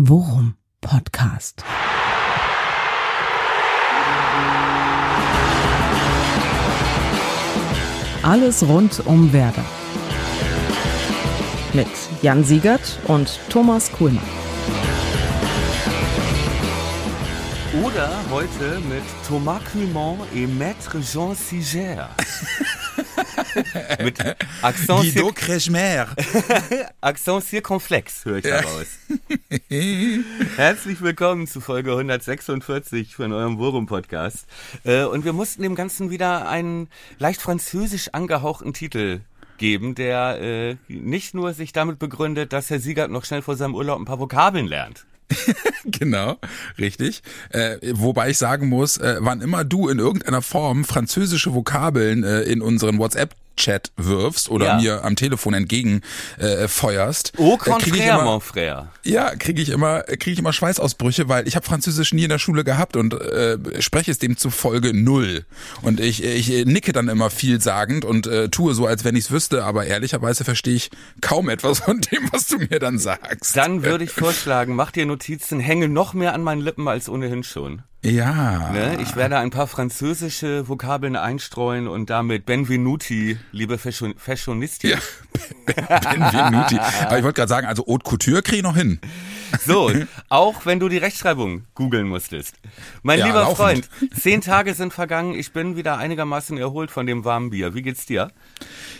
Worum Podcast. Alles rund um Werder. Mit Jan Siegert und Thomas Kuhlmann. Oder heute mit Thomas Clement et Maître Jean Siger. mit Accent, Guido Cir Kretschmer. Accent circonflex höre ich daraus. Herzlich willkommen zu Folge 146 von eurem Worum-Podcast. Äh, Und wir mussten dem Ganzen wieder einen leicht französisch angehauchten Titel geben, der äh, nicht nur sich damit begründet, dass Herr Siegert noch schnell vor seinem Urlaub ein paar Vokabeln lernt. genau, richtig. Äh, wobei ich sagen muss, äh, wann immer du in irgendeiner Form französische Vokabeln äh, in unseren WhatsApp Chat wirfst oder Ja. mir am Telefon entgegen äh, feuerst, Au äh, krieg ich contraire, immer, mon frère. ja, kriege ich immer kriege ich immer Schweißausbrüche, weil ich habe Französisch nie in der Schule gehabt und äh, spreche es demzufolge null und ich ich nicke dann immer vielsagend und äh, tue so, als wenn ich es wüsste, aber ehrlicherweise verstehe ich kaum etwas von dem, was du mir dann sagst. Dann würde ich vorschlagen, mach dir Notizen, hänge noch mehr an meinen Lippen als ohnehin schon. Ja. Ne? Ich werde ein paar französische Vokabeln einstreuen und damit Benvenuti, liebe Fashion Fashionisti. Ja, Benvenuti. Aber ich wollte gerade sagen, also Haute Couture kriege ich noch hin. So, auch wenn du die Rechtschreibung googeln musstest. Mein Ja, lieber laufend. Freund, zehn Tage sind vergangen, ich bin wieder einigermaßen erholt von dem warmen Bier. Wie geht's dir?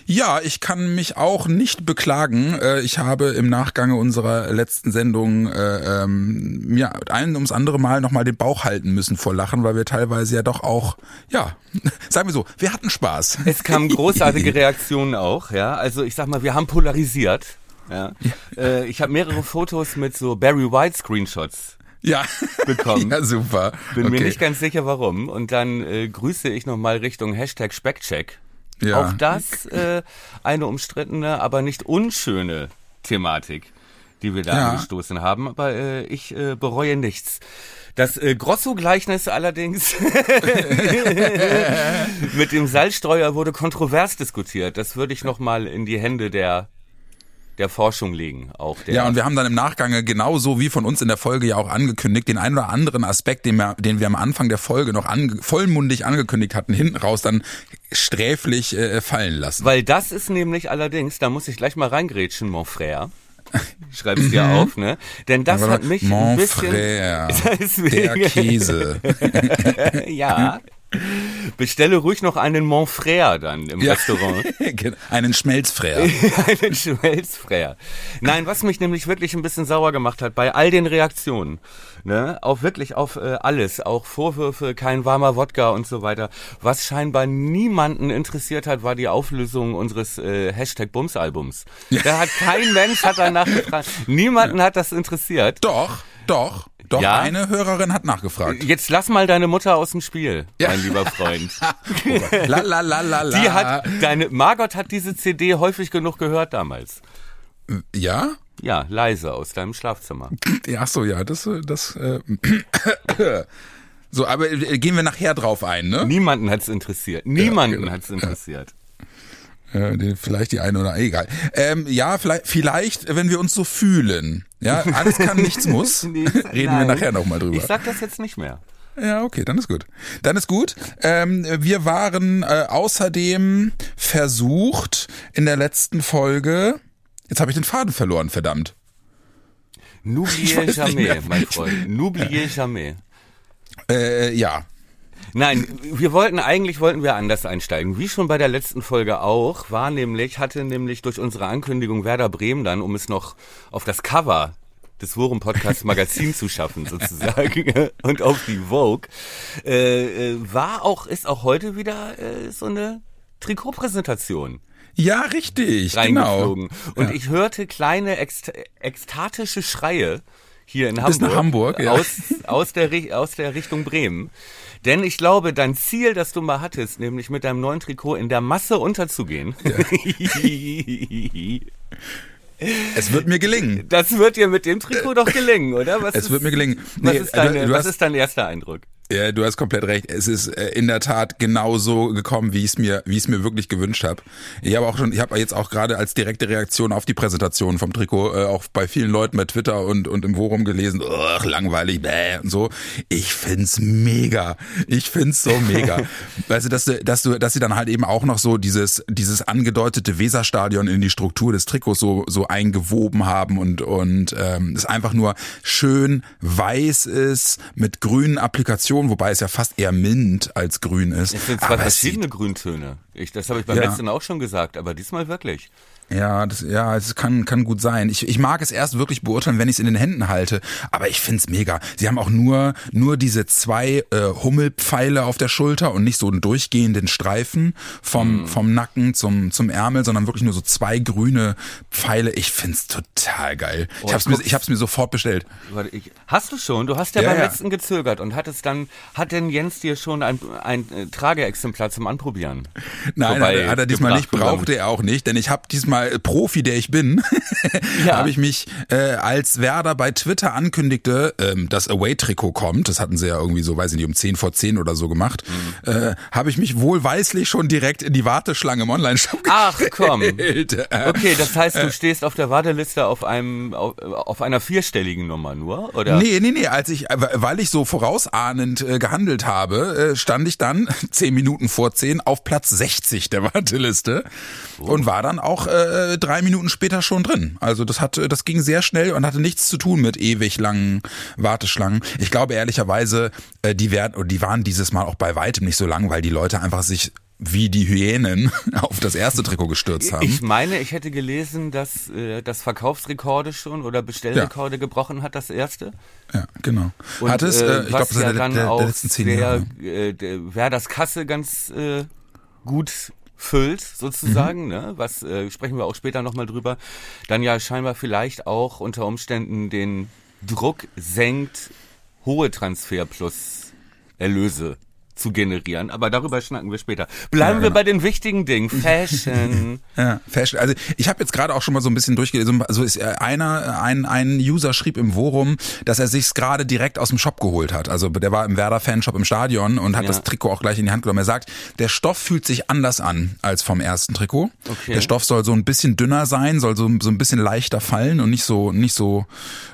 Ja, ich kann mich auch nicht beklagen. Äh, Ich habe im Nachgange unserer letzten Sendung äh, ähm, mir ein ums andere Mal nochmal den Bauch halten müssen vor Lachen, weil wir teilweise ja doch auch, ja, sagen wir so, wir hatten Spaß. Es kamen großartige Reaktionen auch, ja. Also ich sag mal, wir haben polarisiert. Ja. Äh, ich habe mehrere Fotos mit so Barry White Screenshots Ja, bekommen. ja super. Bin mir Okay. nicht ganz sicher, warum. Und dann äh, grüße ich nochmal Richtung Hashtag Speckcheck. Ja. Auch das äh, eine umstrittene, aber nicht unschöne Thematik, die wir da Ja. angestoßen haben. Aber äh, ich äh, bereue nichts. Das äh, Grosso-Gleichnis allerdings mit dem Salzstreuer wurde kontrovers diskutiert. Das würde ich nochmal in die Hände der, der Forschung legen. Auch der, Ja, und wir haben dann im Nachgang genauso wie von uns in der Folge ja auch angekündigt, den einen oder anderen Aspekt, den wir, den wir am Anfang der Folge noch ange, vollmundig angekündigt hatten, hinten raus dann sträflich äh, fallen lassen. Weil das ist nämlich allerdings, da muss ich gleich mal reingrätschen, mon frère. Schreib's dir auf, ne? Denn das hat mich Mhm. Mon ein bisschen. frère, Deswegen- der Käse. ja. Bestelle ruhig noch einen Mon frère dann im Ja. Restaurant. Einen Schmelzfräer. einen Schmelzfrère. Nein, was mich nämlich wirklich ein bisschen sauer gemacht hat bei all den Reaktionen, ne, auf wirklich auf äh, alles, auch Vorwürfe, kein warmer Wodka und so weiter. Was scheinbar niemanden interessiert hat, war die Auflösung unseres äh, Hashtag Bums-Albums. Da hat kein Mensch hat danach gefragt. Niemanden hat das interessiert. Doch, doch, doch. Ja? Eine Hörerin hat nachgefragt. Jetzt lass mal deine Mutter aus dem Spiel, Ja. mein lieber Freund. La la la la la. Die hat, deine, Margot hat diese CD häufig genug gehört damals. Ja? Ja, leise aus deinem Schlafzimmer. Ja, ach so, ja, das, das. Äh, so, aber äh, gehen wir nachher drauf ein, ne? Niemanden hat's interessiert. Niemanden genau. hat's interessiert. Äh, vielleicht die eine oder egal. Ähm, ja, vielleicht, vielleicht, wenn wir uns so fühlen. Ja, alles kann, nichts muss. Nee, Reden wir nein. nachher nochmal drüber. Ich sag das jetzt nicht mehr. Ja, okay, dann ist gut. Dann ist gut. Ähm, wir waren äh, außerdem versucht in der letzten Folge. Jetzt habe ich den Faden verloren, verdammt. N'oubliez jamais, mein Freund. N'oubliez jamais. Äh, ja. Nein, wir wollten, eigentlich wollten wir anders einsteigen. Wie schon bei der letzten Folge auch, war nämlich, hatte nämlich durch unsere Ankündigung Werder Bremen dann, um es noch auf das Cover des Worum Podcast Magazin zu schaffen, sozusagen, und auf die Vogue, äh, äh, war auch, ist auch heute wieder äh, so eine Trikotpräsentation Ja, richtig. Genau. Und Ja. ich hörte kleine ext ekstatische Schreie hier in Bis Hamburg, nach Hamburg, ja. aus, aus, der, aus der Richtung Bremen. Denn ich glaube, dein Ziel, das du mal hattest, nämlich mit deinem neuen Trikot in der Masse unterzugehen, Es wird mir gelingen. das wird dir mit dem Trikot doch gelingen, oder? Was Es ist, wird mir gelingen. Was, Nee, ist, deine, du, du was hast, ist dein erster Eindruck? Ja, du hast komplett recht. Es ist äh, in der Tat genau so gekommen, wie ich es mir, wie ich es mir wirklich gewünscht habe. Ich habe auch schon, ich habe jetzt auch gerade als direkte Reaktion auf die Präsentation vom Trikot äh, auch bei vielen Leuten bei Twitter und und im Forum gelesen, ach langweilig, bäh und so. Ich find's mega. Ich find's so mega. weißt du, dass du, dass du, dass sie dann halt eben auch noch so dieses dieses angedeutete Weserstadion in die Struktur des Trikots so so eingewoben haben und und ähm, es einfach nur schön weiß ist mit grünen Applikationen wobei es ja fast eher mint als grün ist. Es sind zwei verschiedene Grüntöne. Ich, das habe ich beim ja. letzten auch schon gesagt, aber diesmal wirklich. Ja, das, ja, es kann, kann gut sein. Ich, ich mag es erst wirklich beurteilen, wenn ich es in den Händen halte, aber ich find's mega. Sie haben auch nur, nur diese zwei äh, Hummelpfeile auf der Schulter und nicht so einen durchgehenden Streifen vom, mm. vom Nacken zum, zum Ärmel, sondern wirklich nur so zwei grüne Pfeile. Ich find's total geil. Oh, ich, hab's mir, ich hab's mir sofort bestellt. Warte, ich, hast du schon? Du hast ja, ja beim ja. letzten gezögert und hattest dann, hat denn Jens dir schon ein, ein, ein Trageexemplar zum Anprobieren? Nein, hat er, hat er diesmal nicht, brauchte er auch nicht, denn ich habe diesmal mal Profi, der ich bin, ja. habe ich mich, äh, als Werder bei Twitter ankündigte, ähm, das Away-Trikot kommt, das hatten sie ja irgendwie so, weiß ich nicht, um 10 vor 10 oder so gemacht, mhm. äh, habe ich mich wohlweislich schon direkt in die Warteschlange im Online-Shop Ach komm. Okay, das heißt, du stehst auf der Warteliste auf einem auf, auf einer vierstelligen Nummer nur, oder? Nee, nee, nee, als ich, weil ich so vorausahnend äh, gehandelt habe, äh, stand ich dann 10 Minuten vor 10 auf Platz 60 der Warteliste oh. und war dann auch äh, äh, drei Minuten später schon drin. Also das hat, das ging sehr schnell und hatte nichts zu tun mit ewig langen Warteschlangen. Ich glaube ehrlicherweise, äh, die werden, die waren dieses Mal auch bei weitem nicht so lang, weil die Leute einfach sich wie die Hyänen auf das erste Trikot gestürzt haben. Ich meine, ich hätte gelesen, dass äh, das Verkaufsrekorde schon oder Bestellrekorde ja. gebrochen hat, das erste. Ja, genau. Und, hat es, äh, ich glaube, ja der, der, der, letzten zehn Jahre. Äh, wer das Kasse ganz äh, gut füllt, sozusagen, mhm. ne? was äh, sprechen wir auch später nochmal drüber, dann ja scheinbar vielleicht auch unter Umständen den Druck senkt, hohe Transfer plus Erlöse zu generieren. Aber darüber schnacken wir später. Bleiben ja, genau. wir bei den wichtigen Dingen. Fashion. ja, Fashion. Also ich habe jetzt gerade auch schon mal so ein bisschen durchgelesen. Also ist äh, einer, ein, ein User schrieb im Forum, dass er sich's gerade direkt aus dem Shop geholt hat. Also der war im Werder-Fanshop im Stadion und hat ja. das Trikot auch gleich in die Hand genommen. Er sagt, der Stoff fühlt sich anders an als vom ersten Trikot. Okay. Der Stoff soll so ein bisschen dünner sein, soll so, so ein bisschen leichter fallen und nicht so nicht so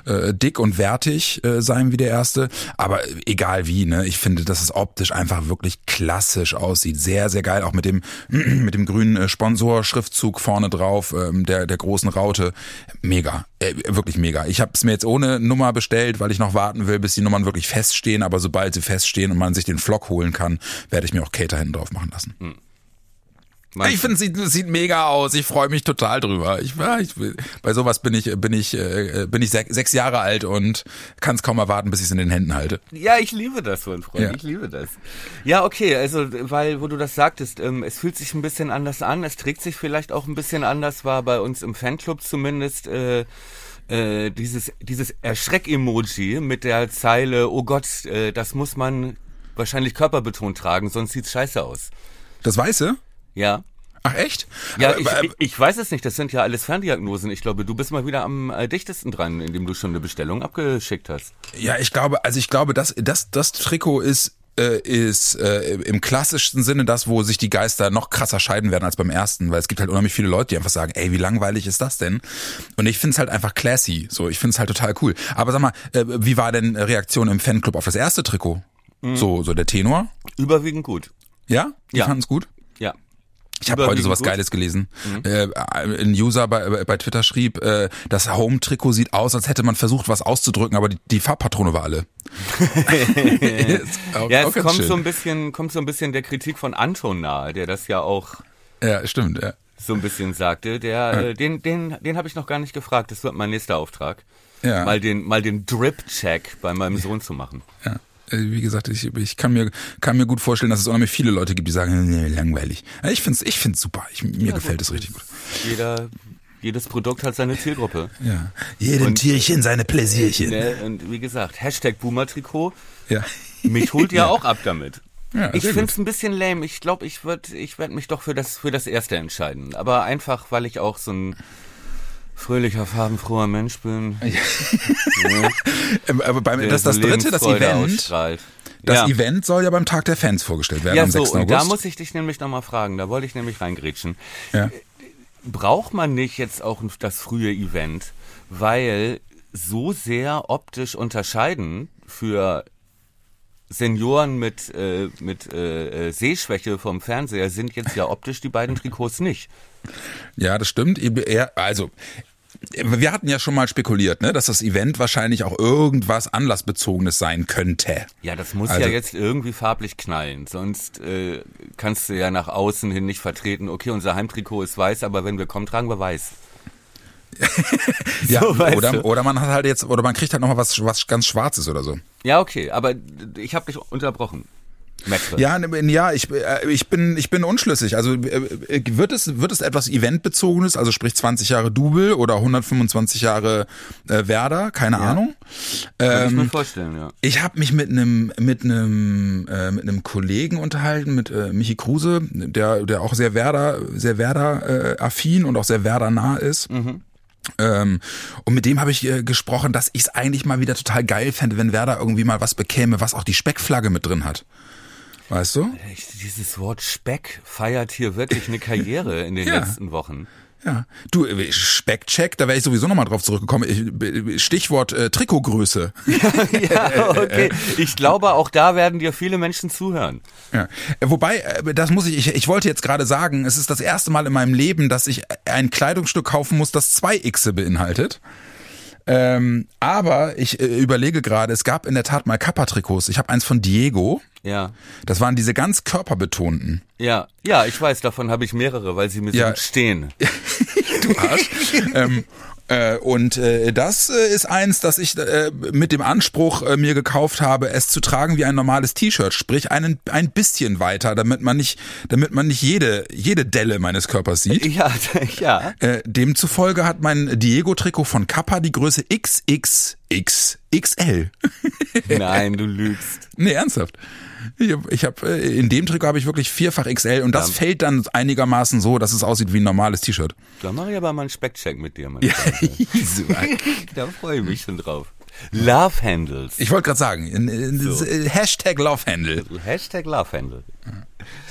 äh, dick und wertig äh, sein wie der erste. Aber egal wie, ne? Ich finde, das ist optisch einfach einfach wirklich klassisch aussieht. Sehr, sehr geil, auch mit dem, mit dem grünen äh, Sponsor-Schriftzug vorne drauf, ähm, der, der großen Raute. Mega, äh, wirklich mega. Ich habe es mir jetzt ohne Nummer bestellt, weil ich noch warten will, bis die Nummern wirklich feststehen. Aber sobald sie feststehen und man sich den Flock holen kann, werde ich mir auch Cater hinten drauf machen lassen. Mhm. Ich finde, es sieht, sieht mega aus. Ich freue mich total drüber. Ich, ich, bei sowas bin ich, bin ich, äh, bin ich sechs Jahre alt und kann es kaum erwarten, bis ich es in den Händen halte. Ja, ich liebe das, mein Freund. Ja. Ich liebe das. Ja, okay, also weil, wo du das sagtest, ähm, es fühlt sich ein bisschen anders an. Es trägt sich vielleicht auch ein bisschen anders. War bei uns im Fanclub zumindest. Äh, äh, dieses dieses Erschreck-Emoji mit der Zeile, oh Gott, äh, das muss man wahrscheinlich körperbetont tragen, sonst sieht's scheiße aus. Das Weiße? Ja. Ach echt? Ja, ich, ich, ich weiß es nicht. Das sind ja alles Ferndiagnosen. Ich glaube, du bist mal wieder am äh, dichtesten dran, indem du schon eine Bestellung abgeschickt hast. Ja, ich glaube, also ich glaube, dass das, das Trikot ist äh, ist äh, im klassischsten Sinne das, wo sich die Geister noch krasser scheiden werden als beim ersten, weil es gibt halt unheimlich viele Leute, die einfach sagen, ey, wie langweilig ist das denn? Und ich finde es halt einfach classy, so, ich finde es halt total cool. Aber sag mal, äh, wie war denn Reaktion im Fanclub auf das erste Trikot? Mhm. So, so der Tenor? Überwiegend gut. Ja? Die ja. fanden es gut? Ja. Ich habe heute sowas gut. Geiles gelesen. Mhm. Äh, ein User bei, bei Twitter schrieb, äh, das Home-Trikot sieht aus, als hätte man versucht, was auszudrücken, aber die, die Farbpatrone war alle. auch, ja, es kommt schön. so ein bisschen, kommt so ein bisschen der Kritik von Anton nahe, der das ja auch. Ja, stimmt. Ja. So ein bisschen sagte. Der, ja. äh, den, den, den habe ich noch gar nicht gefragt. Das wird mein nächster Auftrag. Ja. Mal den, mal den Drip-Check bei meinem Sohn zu machen. Ja. Äh, wie gesagt, ich, ich kann mir kann mir gut vorstellen, dass es unheimlich viele Leute gibt, die sagen, nee, langweilig. Ich find's ich find's super. Ich, mir ja, gefällt es richtig gut. Jeder jedes Produkt hat seine Zielgruppe. Ja. Jedem und, Tierchen seine Pläsierchen. Ne, und wie gesagt, Hashtag Boomer-Trikot. Ja. Mich holt ja, ja, auch ab damit. Ja, ich finde es ein bisschen lame. Ich glaube, ich würde ich werd mich doch für das, für das erste entscheiden. Aber einfach, weil ich auch so ein fröhlicher, farbenfroher Mensch bin. Ja. Aber beim, das, das dritte, das Event, Das Ja. Event soll ja beim Tag der Fans vorgestellt werden Ja, am so, 6. und August. da muss ich dich nämlich nochmal fragen, da wollte ich nämlich reingrätschen. ja. Braucht man nicht jetzt auch das frühe Event, weil so sehr optisch unterscheiden für Senioren mit, äh, mit äh, äh, Sehschwäche vom Fernseher sind jetzt ja optisch die beiden Trikots nicht. Ja, das stimmt. Also, wir hatten ja schon mal spekuliert, ne, dass das Event wahrscheinlich auch irgendwas anlassbezogenes sein könnte. Ja, das muss Also- ja jetzt irgendwie farblich knallen, sonst äh, kannst du ja nach außen hin nicht vertreten, okay, unser Heimtrikot ist weiß, aber wenn wir kommen, tragen wir weiß. Ja, So, oder, du. oder man hat halt jetzt, oder man kriegt halt nochmal was, was ganz Schwarzes oder so. Ja, okay, aber ich habe dich unterbrochen. Metre. Ja, ne, ja, ich, äh, ich bin, ich bin unschlüssig. Also äh, äh, wird es, wird es etwas Eventbezogenes, also sprich 20 Jahre Double oder 125 Jahre äh, Werder, keine Ahnung. Kann ich mir Ähm, vorstellen, ja. ich habe mich mit einem mit einem äh, mit einem Kollegen unterhalten, mit äh, Michi Kruse, der der auch sehr Werder sehr Werder äh, affin und auch sehr Werder nah ist. Ähm, und mit dem habe ich äh, gesprochen, dass ich es eigentlich mal wieder total geil fände, wenn Werder irgendwie mal was bekäme, was auch die Speckflagge mit drin hat. Weißt du? Dieses Wort Speck feiert hier wirklich eine Karriere in den Ja. letzten Wochen. Ja. Du, äh, Speckcheck, da wäre ich sowieso nochmal drauf zurückgekommen. Ich- Stichwort äh, Trikotgröße. ja, okay. Ich glaube, auch da werden dir viele Menschen zuhören. Ja. Äh, Wobei, äh, das muss ich, ich, ich wollte jetzt gerade sagen, es ist das erste Mal in meinem Leben, dass ich ein Kleidungsstück kaufen muss, das zwei Xe beinhaltet. Ähm, aber ich äh, überlege gerade, es gab in der Tat mal Kappa-Trikots. Ich habe eins von Diego. Ja. Das waren diese ganz körperbetonten. Ja, ja, ich weiß, davon habe ich mehrere, weil sie mir Ja. so stehen. Du Arsch. ähm, äh, und äh, das äh, ist eins, das ich äh, mit dem Anspruch äh, mir gekauft habe, es zu tragen wie ein normales T-Shirt, sprich einen, ein bisschen weiter, damit man nicht, damit man nicht jede jede Delle meines Körpers sieht. Ja, ja. Äh, demzufolge hat mein Diego-Trikot von Kappa die Größe XXXXL. Nein, du lügst. nee, ernsthaft. Ich hab, ich hab, äh, in dem Trikot habe ich wirklich vierfach XL und das Ja. fällt dann einigermaßen so, dass es aussieht wie ein normales T-Shirt. Da mache ich aber mal einen Speckcheck mit dir, Mann. Super. da freue ich mich schon drauf. Love Handles. Ich wollte gerade sagen, So. äh, Hashtag Lovehandle. Hashtag Love Handle.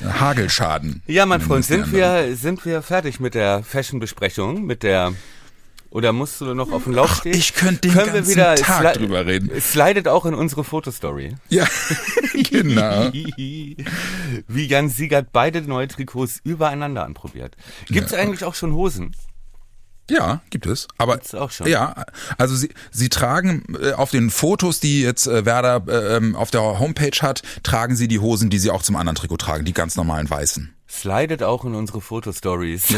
Hagelschaden. Ja, mein Freund, sind anderen. wir, sind wir fertig mit der Fashion-Besprechung? Mit der, oder musst du noch auf dem Lauf stehen? ich könnte den Können wir ganzen wieder Tag drüber reden. Es slidet auch in unsere Fotostory. Ja, genau. Wie Jan Siegert beide neue Trikots übereinander anprobiert. Gibt's eigentlich auch schon Hosen? Ja, gibt es. Aber Gibt's auch schon. ja, also sie, sie tragen äh, auf den Fotos, die jetzt äh, Werder äh, ähm, auf der Homepage hat, tragen sie die Hosen, die sie auch zum anderen Trikot tragen, die ganz normalen weißen. Slidet auch in unsere Fotostories.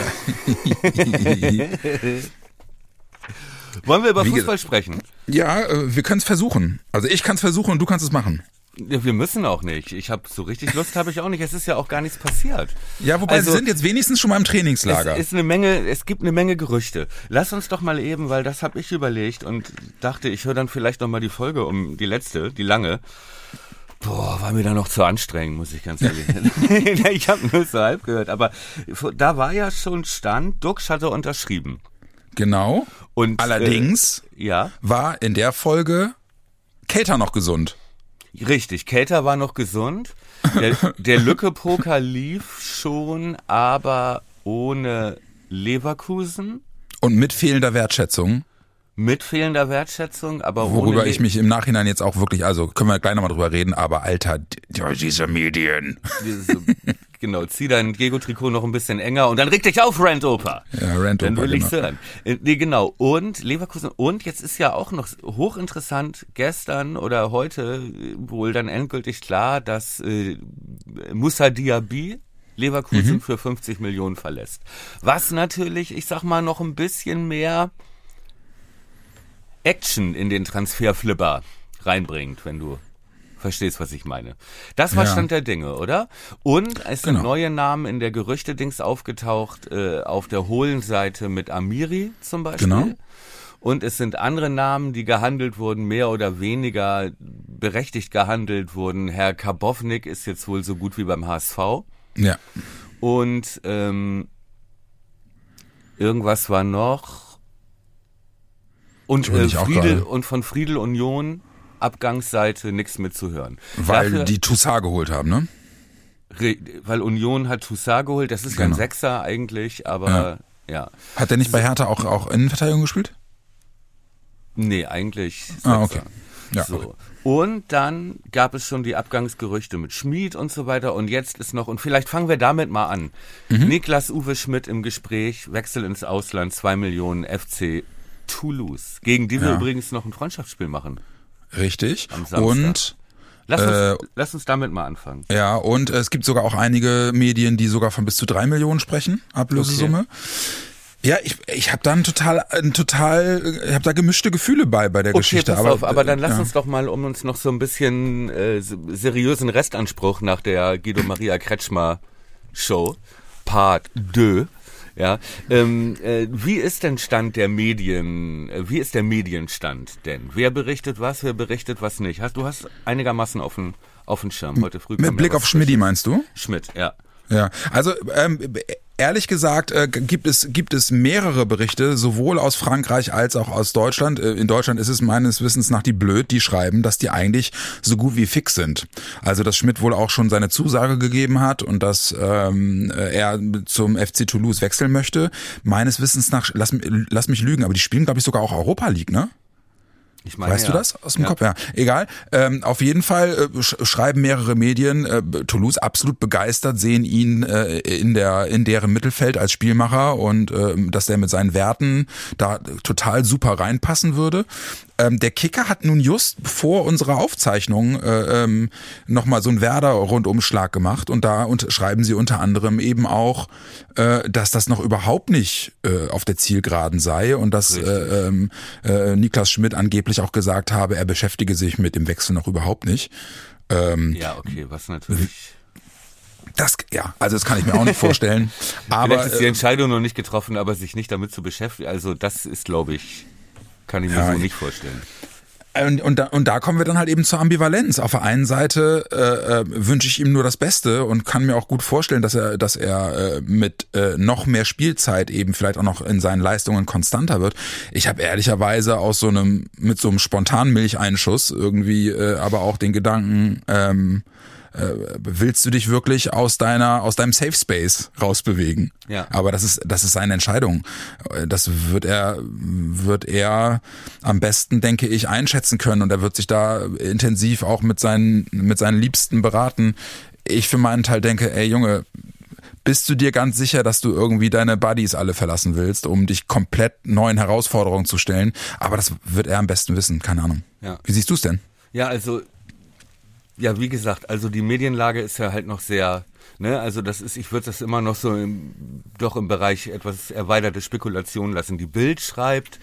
Wollen wir über Wie Fußball sprechen? Ja, äh, wir können es versuchen. Also ich kann es versuchen und du kannst es machen. Ja, Wir müssen auch nicht. Ich habe so richtig Lust habe ich auch nicht. Es ist ja auch gar nichts passiert. Ja, wobei Also- sie sind jetzt wenigstens schon mal im Trainingslager. Es ist eine Menge, es gibt eine Menge Gerüchte. Lass uns doch mal eben, weil das habe ich überlegt und dachte, ich höre dann vielleicht noch mal die Folge um die letzte, die lange. Boah, war mir da noch zu anstrengend, muss ich ganz ehrlich sagen. ich habe nur so halb gehört, aber da war ja schon Stand, Dux hatte unterschrieben. Genau. Und Allerdings äh, ja, war in der Folge Kater noch gesund. richtig, Kater war noch gesund. Der, der Lücke-Poker lief schon, aber ohne Leverkusen. Und mit fehlender Wertschätzung, Mit fehlender Wertschätzung, aber worüber ich mich im Nachhinein jetzt auch wirklich, also können wir gleich nochmal drüber reden, aber Alter, die- diese Medien. Diese- genau, zieh dein Diego-Trikot noch ein bisschen enger und dann reg dich auf, Randoper. Ja, Rand Dann will ich's genau. hören. Äh, Nee, genau. Und Leverkusen. Und jetzt ist ja auch noch hochinteressant, gestern oder heute äh, wohl dann endgültig klar, dass äh, Musa Diaby Leverkusen für 50 Millionen verlässt. Was natürlich, ich sag mal, noch ein bisschen mehr Action in den Transferflipper reinbringt, wenn du verstehst, was ich meine. Das war Ja. Stand der Dinge, oder? Und es sind Genau. neue Namen in der Gerüchte-Dings aufgetaucht, äh, auf der Hohlenseite mit Amiri zum Beispiel. Genau. Und es sind andere Namen, die gehandelt wurden, mehr oder weniger berechtigt gehandelt wurden. Herr Karbovnik ist jetzt wohl so gut wie beim HSV. Ja. Und ähm, irgendwas war noch. Und, äh, Friedel, und von Friedel Union Abgangsseite nichts mitzuhören. Weil Dafür, die Toussaint geholt haben, ne? Weil Union hat Toussaint geholt, das ist ja ein Genau. Sechser eigentlich, aber ja. Hat der nicht bei Hertha auch, auch Innenverteidigung gespielt? Nee, eigentlich Ah, Sechser. okay. Ja, so. okay. Und dann gab es schon die Abgangsgerüchte mit Schmid und so weiter. Und jetzt ist noch, und vielleicht fangen wir damit mal an. Mhm. Niklas Uwe Schmidt im Gespräch, Wechsel ins Ausland, zwei Millionen FC Toulouse. Gegen die wir Ja. übrigens noch ein Freundschaftsspiel machen. Richtig. Am Samstag. Und Lass uns, Äh, lass uns damit mal anfangen. ja, und es gibt sogar auch einige Medien, die sogar von bis zu drei Millionen sprechen, Ablösesumme. Ja, ich, ich habe da ein total, ein total, ich habe da gemischte Gefühle bei bei der Okay, Geschichte. pass aber, auf, aber dann lass ja. uns doch mal, um uns noch so ein bisschen äh, seriösen Restanspruch nach der Guido Maria Kretschmer Show, Part 2, ja, ähm, äh, wie ist denn Stand der Medien, äh, wie ist der Medienstand denn? Wer berichtet was, wer berichtet was nicht? Hast, du hast einigermaßen auf den, auf den Schirm heute früh. Mit Blick auf Schmidti Frisches. meinst du? Schmidt, ja. Ja, also ähm, ehrlich gesagt äh, gibt es gibt es mehrere Berichte sowohl aus Frankreich als auch aus Deutschland. Äh, in Deutschland ist es meines Wissens nach die blöd, die schreiben, dass die eigentlich so gut wie fix sind. Also dass Schmidt wohl auch schon seine Zusage gegeben hat und dass ähm, er zum FC Toulouse wechseln möchte. Meines Wissens nach, lass, lass mich lügen, aber die spielen glaube ich sogar auch Europa League, ne? Ich meine, Weißt ja. du das aus dem ja. Kopf? Ja, egal. Ähm, auf jeden Fall äh, sch schreiben mehrere Medien, äh, Toulouse absolut begeistert, sehen ihn äh, in der in deren Mittelfeld als Spielmacher und ähm, dass der mit seinen Werten da total super reinpassen würde. Ähm, der Kicker hat nun just vor unserer Aufzeichnung äh, ähm, nochmal so einen Werder-Rundumschlag gemacht und da und schreiben sie unter anderem eben auch, äh, dass das noch überhaupt nicht äh, auf der Zielgeraden sei und dass äh, ähm, äh, Niklas Schmidt angeblich auch gesagt habe, er beschäftige sich mit dem Wechsel noch überhaupt nicht. Ähm, Ja, okay, was natürlich. das, ja, also das kann ich mir auch nicht vorstellen. Aber Vielleicht ist die äh, Entscheidung noch nicht getroffen, aber sich nicht damit zu beschäftigen, also das ist, glaube ich, kann ich mir Ja, so ich- nicht vorstellen. Und, und, da, und da kommen wir dann halt eben zur Ambivalenz. Auf der einen Seite äh, äh, wünsche ich ihm nur das Beste und kann mir auch gut vorstellen, dass er, dass er äh, mit äh, noch mehr Spielzeit eben vielleicht auch noch in seinen Leistungen konstanter wird. Ich habe ehrlicherweise aus so einem mit so einem spontanen Milcheinschuss irgendwie, äh, aber auch den Gedanken. Ähm, äh, willst du dich wirklich aus deiner aus deinem Safe Space rausbewegen? Ja. Aber das ist das ist seine Entscheidung. Das wird er wird er am besten, denke ich, einschätzen können und er wird sich da intensiv auch mit seinen mit seinen Liebsten beraten. Ich für meinen Teil denke, ey Junge, bist du dir ganz sicher, dass du irgendwie deine Buddies alle verlassen willst, um dich komplett neuen Herausforderungen zu stellen? Aber das wird er am besten wissen, keine Ahnung. Ja. Wie siehst du es denn? Ja, also, ja, wie gesagt, also die Medienlage ist ja halt noch sehr, ne, also das ist, ich würde das immer noch so im, doch im Bereich etwas erweiterte Spekulation lassen. Die Bild schreibt,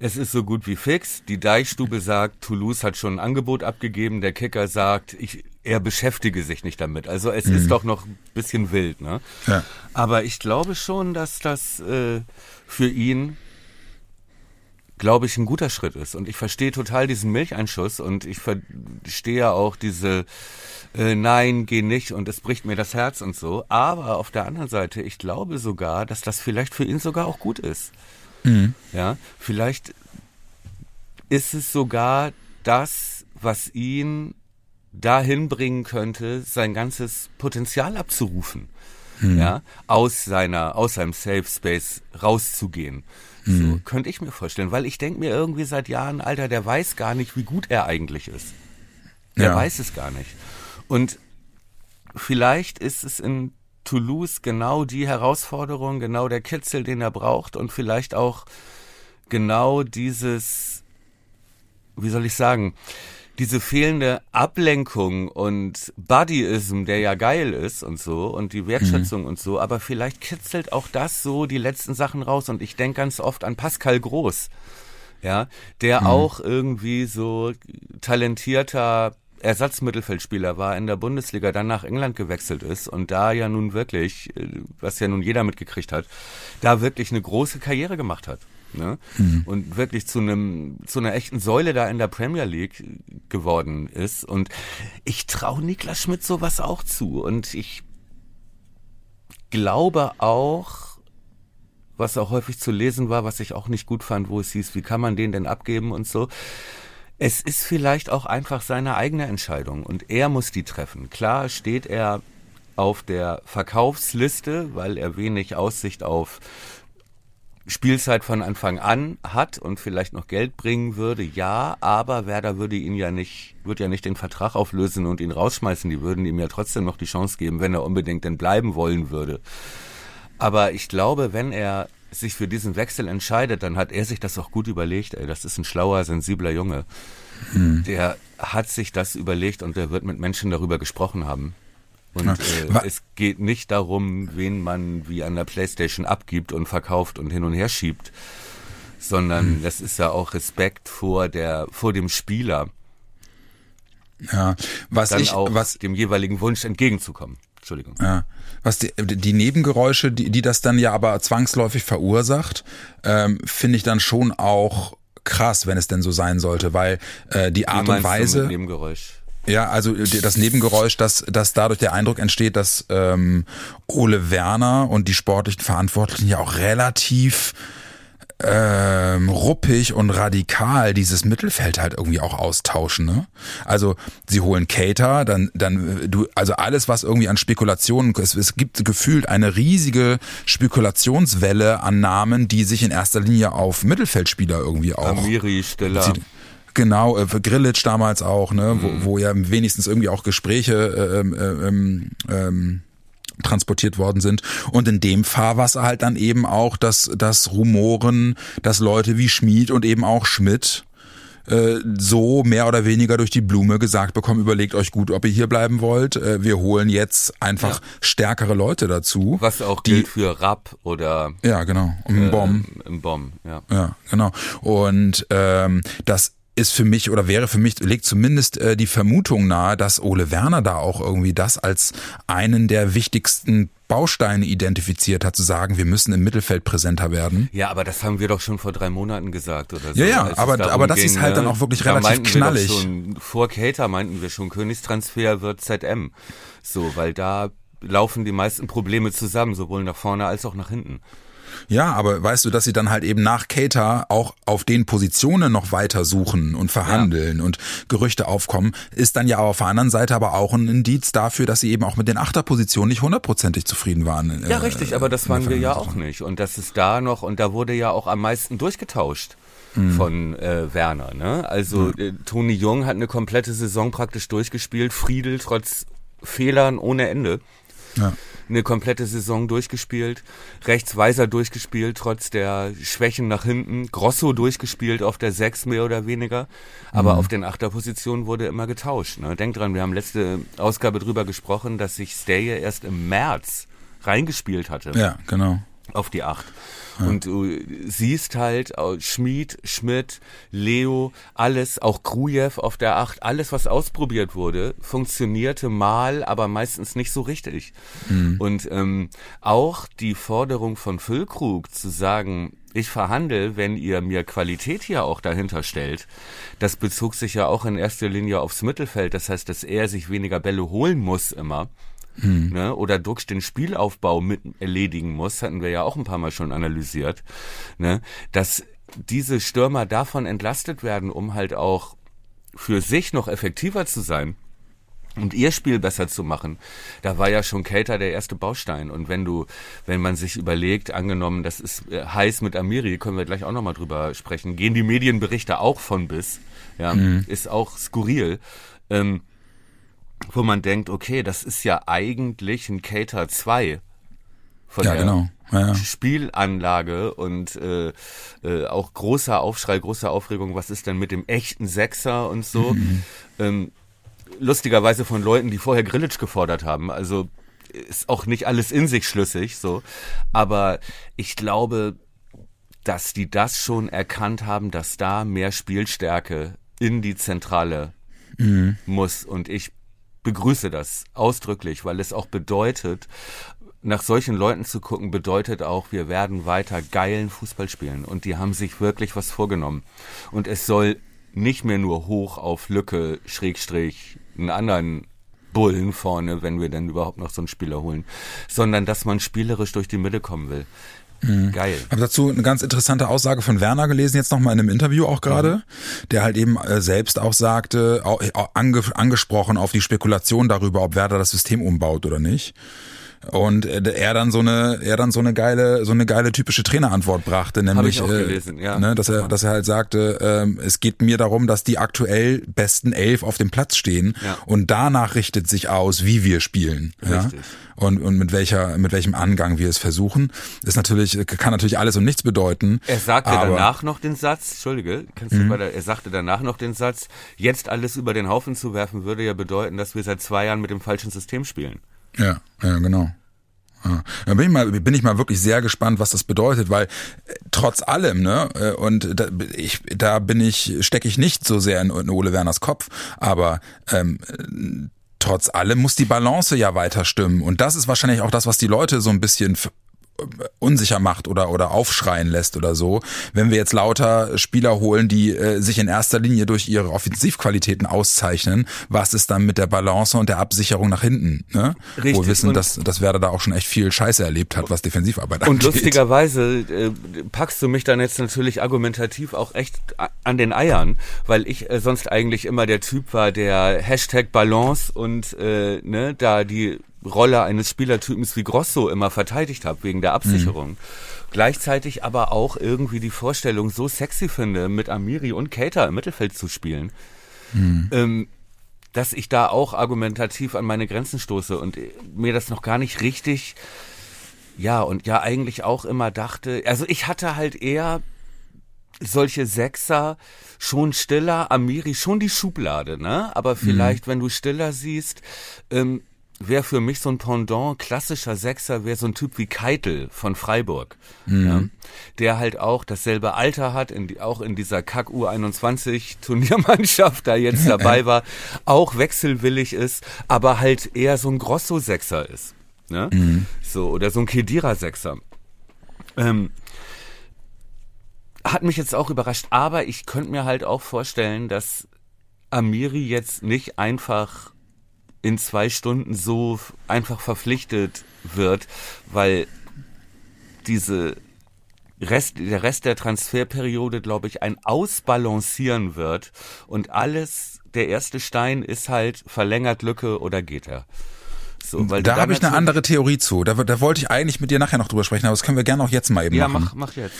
es ist so gut wie fix. Die Deichstube sagt, Toulouse hat schon ein Angebot abgegeben. Der Kicker sagt, ich, er beschäftige sich nicht damit. Also es ist doch noch ein bisschen wild, ne? Ja. Aber ich glaube schon, dass das äh, für ihn glaube ich, ein guter Schritt ist. Und ich verstehe total diesen Milcheinschuss und ich verstehe ja auch diese äh, Nein, geh nicht und es bricht mir das Herz und so. Aber auf der anderen Seite, ich glaube sogar, dass das vielleicht für ihn sogar auch gut ist. Ja, vielleicht ist es sogar das, was ihn dahin bringen könnte, sein ganzes Potenzial abzurufen. Ja, aus seiner, aus seinem Safe Space rauszugehen. So, könnte ich mir vorstellen, weil ich denke mir irgendwie seit Jahren, Alter, der weiß gar nicht, wie gut er eigentlich ist. Der Ja. weiß es gar nicht. Und vielleicht ist es in Toulouse genau die Herausforderung, genau der Kitzel, den er braucht und vielleicht auch genau dieses, wie soll ich sagen, diese fehlende Ablenkung und Buddyism, der ja geil ist und so und die Wertschätzung und so, aber vielleicht kitzelt auch das so die letzten Sachen raus und ich denke ganz oft an Pascal Groß, ja, der auch irgendwie so talentierter Ersatzmittelfeldspieler war in der Bundesliga, dann nach England gewechselt ist und da ja nun wirklich, äh, was ja nun jeder mitgekriegt hat, da wirklich eine große Karriere gemacht hat. Ne? Und wirklich zu einem zu einer echten Säule da in der Premier League geworden ist. Und ich traue Niklas Schmidt sowas auch zu. Und ich glaube auch, was auch häufig zu lesen war, was ich auch nicht gut fand, wo es hieß, wie kann man den denn abgeben und so. Es ist vielleicht auch einfach seine eigene Entscheidung und er muss die treffen. Klar steht er auf der Verkaufsliste, weil er wenig Aussicht auf Spielzeit von Anfang an hat und vielleicht noch Geld bringen würde, ja, aber Werder würde ihn ja nicht, würde ja nicht den Vertrag auflösen und ihn rausschmeißen. Die würden ihm ja trotzdem noch die Chance geben, wenn er unbedingt denn bleiben wollen würde. Aber ich glaube, wenn er sich für diesen Wechsel entscheidet, dann hat er sich das auch gut überlegt. Ey, das ist ein schlauer, sensibler Junge. Hm. Der hat sich das überlegt und der wird mit Menschen darüber gesprochen haben. Und äh, es geht nicht darum, wen man wie an der Playstation abgibt und verkauft und hin und her schiebt, sondern hm. das ist ja auch Respekt vor der vor dem Spieler. Ja, was dann ich auch was dem jeweiligen Wunsch entgegenzukommen. Entschuldigung. Ja, was die, die Nebengeräusche, die, die das dann ja aber zwangsläufig verursacht, ähm, finde ich dann schon auch krass, wenn es denn so sein sollte, weil äh, die Art und Weise. Nebengeräusch? Ja, also das Nebengeräusch, dass, dass dadurch der Eindruck entsteht, dass ähm, Ole Werner und die sportlichen Verantwortlichen ja auch relativ ähm, ruppig und radikal dieses Mittelfeld halt irgendwie auch austauschen. Ne? Also sie holen Cater, dann dann du also alles was irgendwie an Spekulationen es, es gibt gefühlt eine riesige Spekulationswelle an Namen, die sich in erster Linie auf Mittelfeldspieler irgendwie auch Amiri, Stella. bezieht. Genau, äh, Grillitsch damals auch, ne, mhm. wo, wo ja wenigstens irgendwie auch Gespräche äh, ähm, äh, ähm, ähm, transportiert worden sind. Und in dem Fahrwasser halt dann eben auch das, das Rumoren, dass Leute wie Schmid und eben auch Schmidt äh, so mehr oder weniger durch die Blume gesagt bekommen, überlegt euch gut, ob ihr hier bleiben wollt. Äh, wir holen jetzt einfach ja. stärkere Leute dazu. Was auch die, gilt für Rapp oder Ja, genau. Im äh, Bomb. Im Bomb, ja. Ja, genau. Und ähm, das ist für mich oder wäre für mich, legt zumindest äh, die Vermutung nahe, dass Ole Werner da auch irgendwie das als einen der wichtigsten Bausteine identifiziert hat, zu sagen, wir müssen im Mittelfeld präsenter werden. Ja, aber das haben wir doch schon vor drei Monaten gesagt oder so. Ja, ja, aber, aber das ging, ist halt ne? dann auch wirklich da relativ knallig. Schon, vor Cater meinten wir schon, Königstransfer wird ZM. So, weil da laufen die meisten Probleme zusammen, sowohl nach vorne als auch nach hinten. Ja, aber weißt du, dass sie dann halt eben nach Cater auch auf den Positionen noch weiter suchen und verhandeln ja. und Gerüchte aufkommen, ist dann ja auf der anderen Seite aber auch ein Indiz dafür, dass sie eben auch mit den Achterpositionen nicht hundertprozentig zufrieden waren. Ja, äh, richtig, aber das waren wir ja auch nicht. Und das ist da noch, und da wurde ja auch am meisten durchgetauscht mhm. von äh, Werner. Ne? Also äh, Toni Jung hat eine komplette Saison praktisch durchgespielt, Friedel trotz Fehlern ohne Ende. Ja eine komplette Saison durchgespielt, rechts Weiser durchgespielt, trotz der Schwächen nach hinten, Grosso durchgespielt auf der 6 mehr oder weniger, aber mhm. auf den Achterpositionen wurde immer getauscht. Ne? Denk dran, wir haben letzte Ausgabe drüber gesprochen, dass sich Staye erst im März reingespielt hatte. Ja, genau. Auf die Acht. Und du siehst halt Schmied, Schmidt, Leo, alles, auch Krujew auf der Acht, alles, was ausprobiert wurde, funktionierte mal, aber meistens nicht so richtig. Mhm. Und ähm, auch die Forderung von Füllkrug zu sagen, ich verhandle, wenn ihr mir Qualität hier auch dahinter stellt. Das bezog sich ja auch in erster Linie aufs Mittelfeld. Das heißt, dass er sich weniger Bälle holen muss immer hm. Ne? Oder Dux den Spielaufbau mit erledigen muss, hatten wir ja auch ein paar Mal schon analysiert. Ne? Dass diese Stürmer davon entlastet werden, um halt auch für sich noch effektiver zu sein und ihr Spiel besser zu machen. Da war ja schon Cater der erste Baustein. Und wenn du, wenn man sich überlegt, angenommen, das ist äh, heiß mit Amiri, können wir gleich auch nochmal drüber sprechen, gehen die Medienberichte auch von bis, ja, mhm. ist auch skurril. Ähm, wo man denkt, okay, das ist ja eigentlich ein Cater 2 von ja, der genau. ja, ja. Spielanlage und äh, äh, auch großer Aufschrei, große Aufregung, was ist denn mit dem echten Sechser und so. Mhm. Ähm, lustigerweise von Leuten, die vorher Grillitsch gefordert haben. Also ist auch nicht alles in sich schlüssig, so. Aber ich glaube, dass die das schon erkannt haben, dass da mehr Spielstärke in die Zentrale mhm. muss. Und ich begrüße das ausdrücklich, weil es auch bedeutet, nach solchen Leuten zu gucken, bedeutet auch, wir werden weiter geilen Fußball spielen. Und die haben sich wirklich was vorgenommen. Und es soll nicht mehr nur hoch auf Lücke, Schrägstrich, einen anderen Bullen vorne, wenn wir denn überhaupt noch so einen Spieler holen, sondern dass man spielerisch durch die Mitte kommen will. Geil. Habe dazu eine ganz interessante Aussage von Werner gelesen, jetzt nochmal in einem Interview auch gerade, der halt eben äh, selbst auch sagte, auch, auch ange, angesprochen auf die Spekulation darüber, ob Werder das System umbaut oder nicht. Und äh, er dann so eine, er dann so eine geile, so eine geile typische Trainerantwort brachte, nämlich, äh, gelesen, ja. ne, dass er, dass er halt sagte, ähm, es geht mir darum, dass die aktuell besten elf auf dem Platz stehen Ja. und danach richtet sich aus, wie wir spielen, ja, Richtig. und und mit welcher, mit welchem Angang wir es versuchen, ist natürlich, kann natürlich alles und nichts bedeuten. Er sagte aber, Mhm. danach noch den Satz, Entschuldige, kannst du weiter, er sagte danach noch den Satz, jetzt alles über den Haufen zu werfen, würde ja bedeuten, dass wir seit zwei Jahren mit dem falschen System spielen. Ja, ja, genau. Ja. Da bin ich mal, bin ich mal wirklich sehr gespannt, was das bedeutet, weil äh, trotz allem, ne, äh, und da, ich, da bin ich, stecke ich nicht so sehr in, in Ole Werners Kopf, aber ähm, äh, trotz allem muss die Balance ja weiter stimmen. Und das ist wahrscheinlich auch das, was die Leute so ein bisschen unsicher macht oder oder aufschreien lässt oder so, wenn wir jetzt lauter Spieler holen, die äh, sich in erster Linie durch ihre Offensivqualitäten auszeichnen, was ist dann mit der Balance und der Absicherung nach hinten, ne? Wo Richtig, wir wissen, und- dass dass Werder da auch schon echt viel Scheiße erlebt hat, was Defensivarbeit Und angeht. lustigerweise äh, packst du mich dann jetzt natürlich argumentativ auch echt an den Eiern, weil ich äh, sonst eigentlich immer der Typ war, der Hashtag Balance und äh, ne, da die Rolle eines Spielertypens wie Grosso immer verteidigt habe, wegen der Absicherung. Gleichzeitig aber auch irgendwie die Vorstellung so sexy finde, mit Amiri und Keita im Mittelfeld zu spielen. Ähm, dass ich da auch argumentativ an meine Grenzen stoße und äh, mir das noch gar nicht richtig ja, und ja eigentlich auch immer dachte, also ich hatte halt eher solche Sechser, schon Stiller, Amiri, schon die Schublade, ne? Aber vielleicht, wenn du Stiller siehst, ähm, wäre für mich so ein Pendant, klassischer Sechser, wäre so ein Typ wie Keitel von Freiburg, ja? der halt auch dasselbe Alter hat, in die, auch in dieser Kack U21 Turniermannschaft da jetzt dabei war, auch wechselwillig ist, aber halt eher so ein Grosso-Sechser ist. Ne? So, oder so ein Kedira-Sechser. Ähm, hat mich jetzt auch überrascht, aber ich könnte mir halt auch vorstellen, dass Amiri jetzt nicht einfach in zwei Stunden so einfach verpflichtet wird, weil diese Rest, der Rest der Transferperiode, glaube ich, ein Ausbalancieren wird und alles, der erste Stein ist halt verlängert Lücke oder geht er. So, weil da habe ich eine andere Theorie zu. Da, da wollte ich eigentlich mit dir nachher noch drüber sprechen, aber das können wir gerne auch jetzt mal eben Ja, machen. mach, mach jetzt.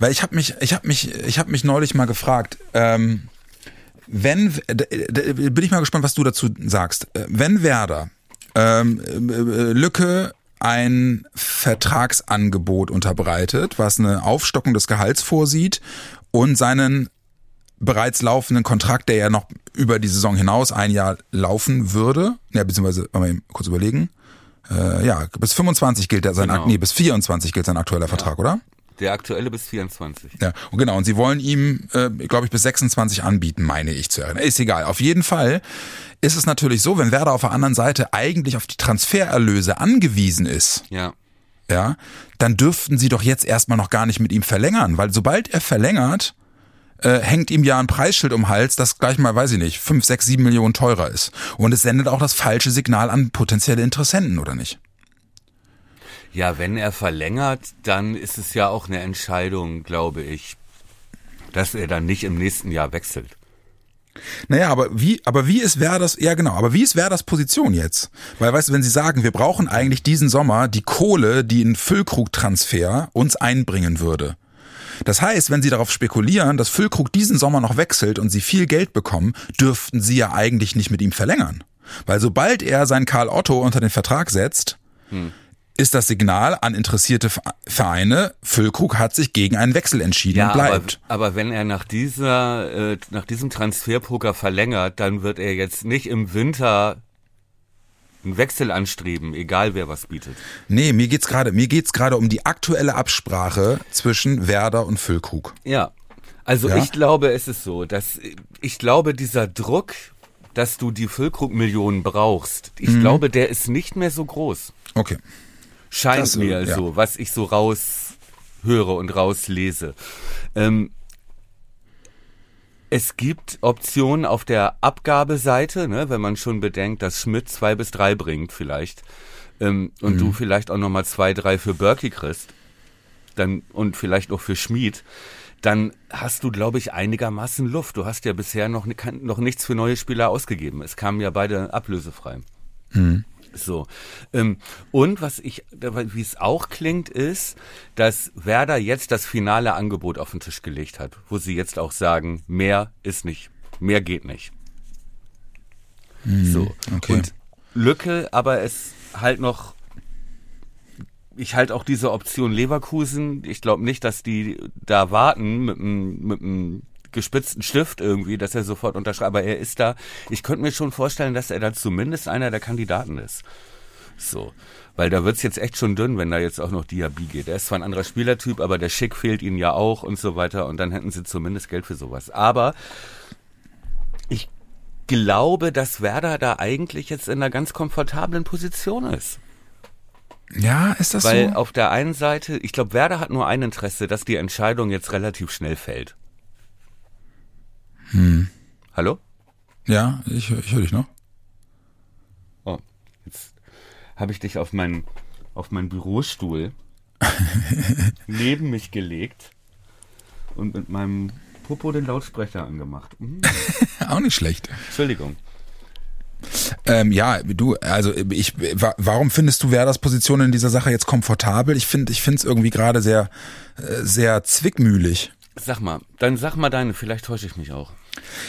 Weil ich habe mich, ich habe mich, ich habe mich neulich mal gefragt, ähm, wenn, bin ich mal gespannt, was du dazu sagst. Wenn Werder ähm, äh, Lücke ein Vertragsangebot unterbreitet, was eine Aufstockung des Gehalts vorsieht und seinen bereits laufenden Kontrakt, der ja noch über die Saison hinaus ein Jahr laufen würde, ja, beziehungsweise, wollen wir kurz überlegen, äh, ja, bis 25 gilt der sein, Genau. Nee, bis 24 gilt sein aktueller Vertrag, oder? Der aktuelle bis 24. Ja, und genau. Und sie wollen ihm, äh, glaube ich, bis 26 anbieten, meine ich zu erinnern. Ist egal. Auf jeden Fall ist es natürlich so, wenn Werder auf der anderen Seite eigentlich auf die Transfererlöse angewiesen ist, Ja. ja, dann dürften sie doch jetzt erstmal noch gar nicht mit ihm verlängern, weil sobald er verlängert, äh, hängt ihm ja ein Preisschild um Hals, das gleich mal, weiß ich nicht, 5, 6, 7 Millionen teurer ist. Und es sendet auch das falsche Signal an potenzielle Interessenten, oder nicht? Ja, wenn er verlängert, dann ist es ja auch eine Entscheidung, glaube ich, dass er dann nicht im nächsten Jahr wechselt. Naja, aber wie, aber wie ist Werders, ja genau, aber wie ist Werders Position jetzt? Weil, weißt du, wenn sie sagen, wir brauchen eigentlich diesen Sommer die Kohle, die ein Füllkrug-Transfer uns einbringen würde. Das heißt, wenn sie darauf spekulieren, dass Füllkrug diesen Sommer noch wechselt und sie viel Geld bekommen, dürften sie ja eigentlich nicht mit ihm verlängern. Weil sobald er seinen Karl Otto unter den Vertrag setzt, ist das Signal an interessierte Vereine, Füllkrug hat sich gegen einen Wechsel entschieden und aber, bleibt. aber wenn er nach dieser, äh, nach diesem Transferpoker verlängert, dann wird er jetzt nicht im Winter einen Wechsel anstreben, egal wer was bietet. Nee, mir geht's gerade, mir geht's gerade um die aktuelle Absprache zwischen Werder und Füllkrug. Ja. Also Ja? ich glaube, es ist so, dass ich glaube, dieser Druck, dass du die Füllkrug-Millionen brauchst, ich Mhm. glaube, der ist nicht mehr so groß. Okay. Scheint Das, mir ja. so, was ich so raushöre und rauslese. Ähm, es gibt Optionen auf der Abgabeseite, ne, wenn man schon bedenkt, dass Schmidt zwei bis drei bringt vielleicht ähm, und Mhm. du vielleicht auch nochmal zwei, drei für Berkey kriegst. dann und vielleicht auch für Schmied, dann hast du, glaube ich, einigermaßen Luft. Du hast ja bisher noch, noch nichts für neue Spieler ausgegeben. Es kamen ja beide ablösefrei. Mhm. So. Ähm, und was ich, wie es auch klingt, ist, dass Werder jetzt das finale Angebot auf den Tisch gelegt hat, wo sie jetzt auch sagen, mehr ist nicht, mehr geht nicht. Mhm. So. Okay. Und Lücke, aber es halt noch ich halte auch diese Option Leverkusen. Ich glaube nicht, dass die da warten mit einem mit einem gespitzten Stift irgendwie, dass er sofort unterschreibt. Aber er ist da. Ich könnte mir schon vorstellen, dass er da zumindest einer der Kandidaten ist. So. Weil da wird's jetzt echt schon dünn, wenn da jetzt auch noch Diaby geht. Er ist zwar ein anderer Spielertyp, aber der Schick fehlt ihnen ja auch und so weiter. Und dann hätten sie zumindest Geld für sowas. Aber ich glaube, dass Werder da eigentlich jetzt in einer ganz komfortablen Position ist. Ja, ist das Weil so? Weil auf der einen Seite, ich glaube, Werder hat nur ein Interesse, dass die Entscheidung jetzt relativ schnell fällt. Hm. Hallo? Ja, ich, ich höre dich noch. Oh, jetzt habe ich dich auf meinen auf meinen Bürostuhl neben mich gelegt und mit meinem Popo den Lautsprecher angemacht. Mhm. Auch nicht schlecht. Entschuldigung. Ähm, ja, du, also ich, warum findest du Werders Position in dieser Sache jetzt komfortabel? Ich finde, ich finde es irgendwie gerade sehr, äh, sehr zwickmühlig. Sag mal, dann sag mal deine, vielleicht täusche ich mich auch.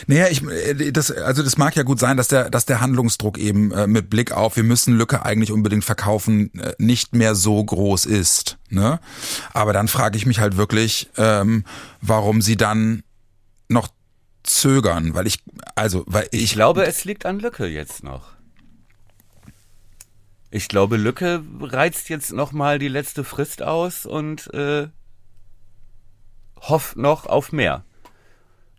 Naja, ich, äh, das, also das mag ja gut sein, dass der, dass der Handlungsdruck eben äh, mit Blick auf, wir müssen Lücke eigentlich unbedingt verkaufen, äh, nicht mehr so groß ist. Ne? Aber dann frage ich mich halt wirklich, ähm, warum sie dann noch zögern, weil ich, also, weil ich. Ich glaube, es liegt an Lücke jetzt noch. Ich glaube, Lücke reizt jetzt nochmal die letzte Frist aus und äh, hofft noch auf mehr.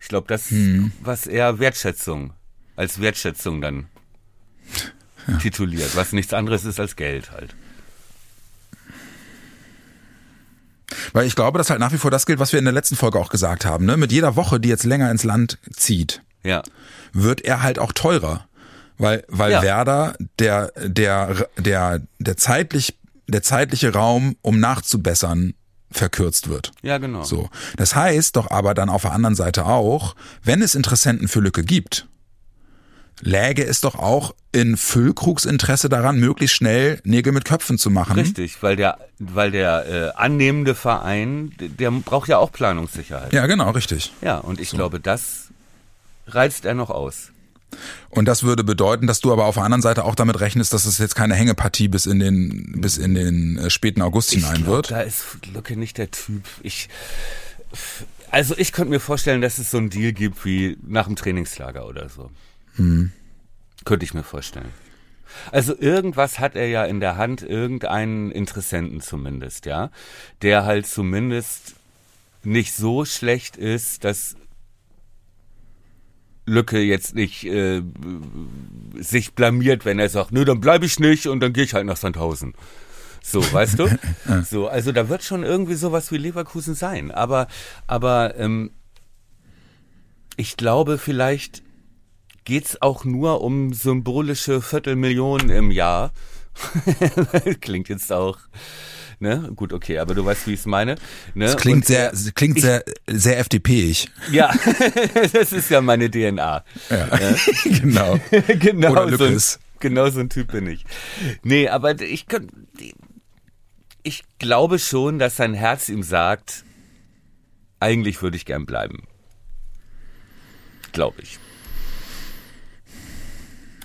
Ich glaube, das, hm. was er Wertschätzung, als Wertschätzung dann ja. tituliert, was nichts anderes ist als Geld halt. Weil ich glaube, dass halt nach wie vor das gilt, was wir in der letzten Folge auch gesagt haben. Ne? Mit jeder Woche, die jetzt länger ins Land zieht, ja. wird er halt auch teurer. Weil, weil ja. Werder der, der, der, der zeitlich, der zeitliche Raum, um nachzubessern, verkürzt wird. Ja, genau. So. Das heißt doch aber dann auf der anderen Seite auch, wenn es Interessenten für Lücke gibt, läge es doch auch in Füllkrugs Interesse daran, möglichst schnell Nägel mit Köpfen zu machen. Richtig, weil der, weil der äh, annehmende Verein, der braucht ja auch Planungssicherheit. Ja, genau, richtig. Ja, und ich so. glaube, das reizt er noch aus. Und das würde bedeuten, dass du aber auf der anderen Seite auch damit rechnest, dass es jetzt keine Hängepartie bis in den bis in den äh, späten August ich hinein glaub, wird. Da ist Lücke nicht der Typ. Ich also ich könnte mir vorstellen, dass es so einen Deal gibt wie nach dem Trainingslager oder so. Hm. Könnte ich mir vorstellen. Also irgendwas hat er ja in der Hand, irgendeinen Interessenten zumindest, ja, der halt zumindest nicht so schlecht ist, dass Lücke jetzt nicht äh, sich blamiert, wenn er sagt, nö, dann bleibe ich nicht und dann gehe ich halt nach Sandhausen. So, weißt du? So, also da wird schon irgendwie sowas wie Leverkusen sein. Aber, aber ähm, ich glaube, vielleicht geht's auch nur um symbolische Viertelmillionen im Jahr. Klingt jetzt auch Ne? Gut, okay, aber du weißt, wie ich es meine. Ne? Das klingt Und, sehr, äh, klingt ich, sehr, sehr FDP-ig. Ja, das ist ja meine DNA. Ja, ja. genau. genau, Oder so ein, genau so ein Typ bin ich. Nee, aber ich ich glaube schon, dass sein Herz ihm sagt, eigentlich würde ich gern bleiben. Glaube ich.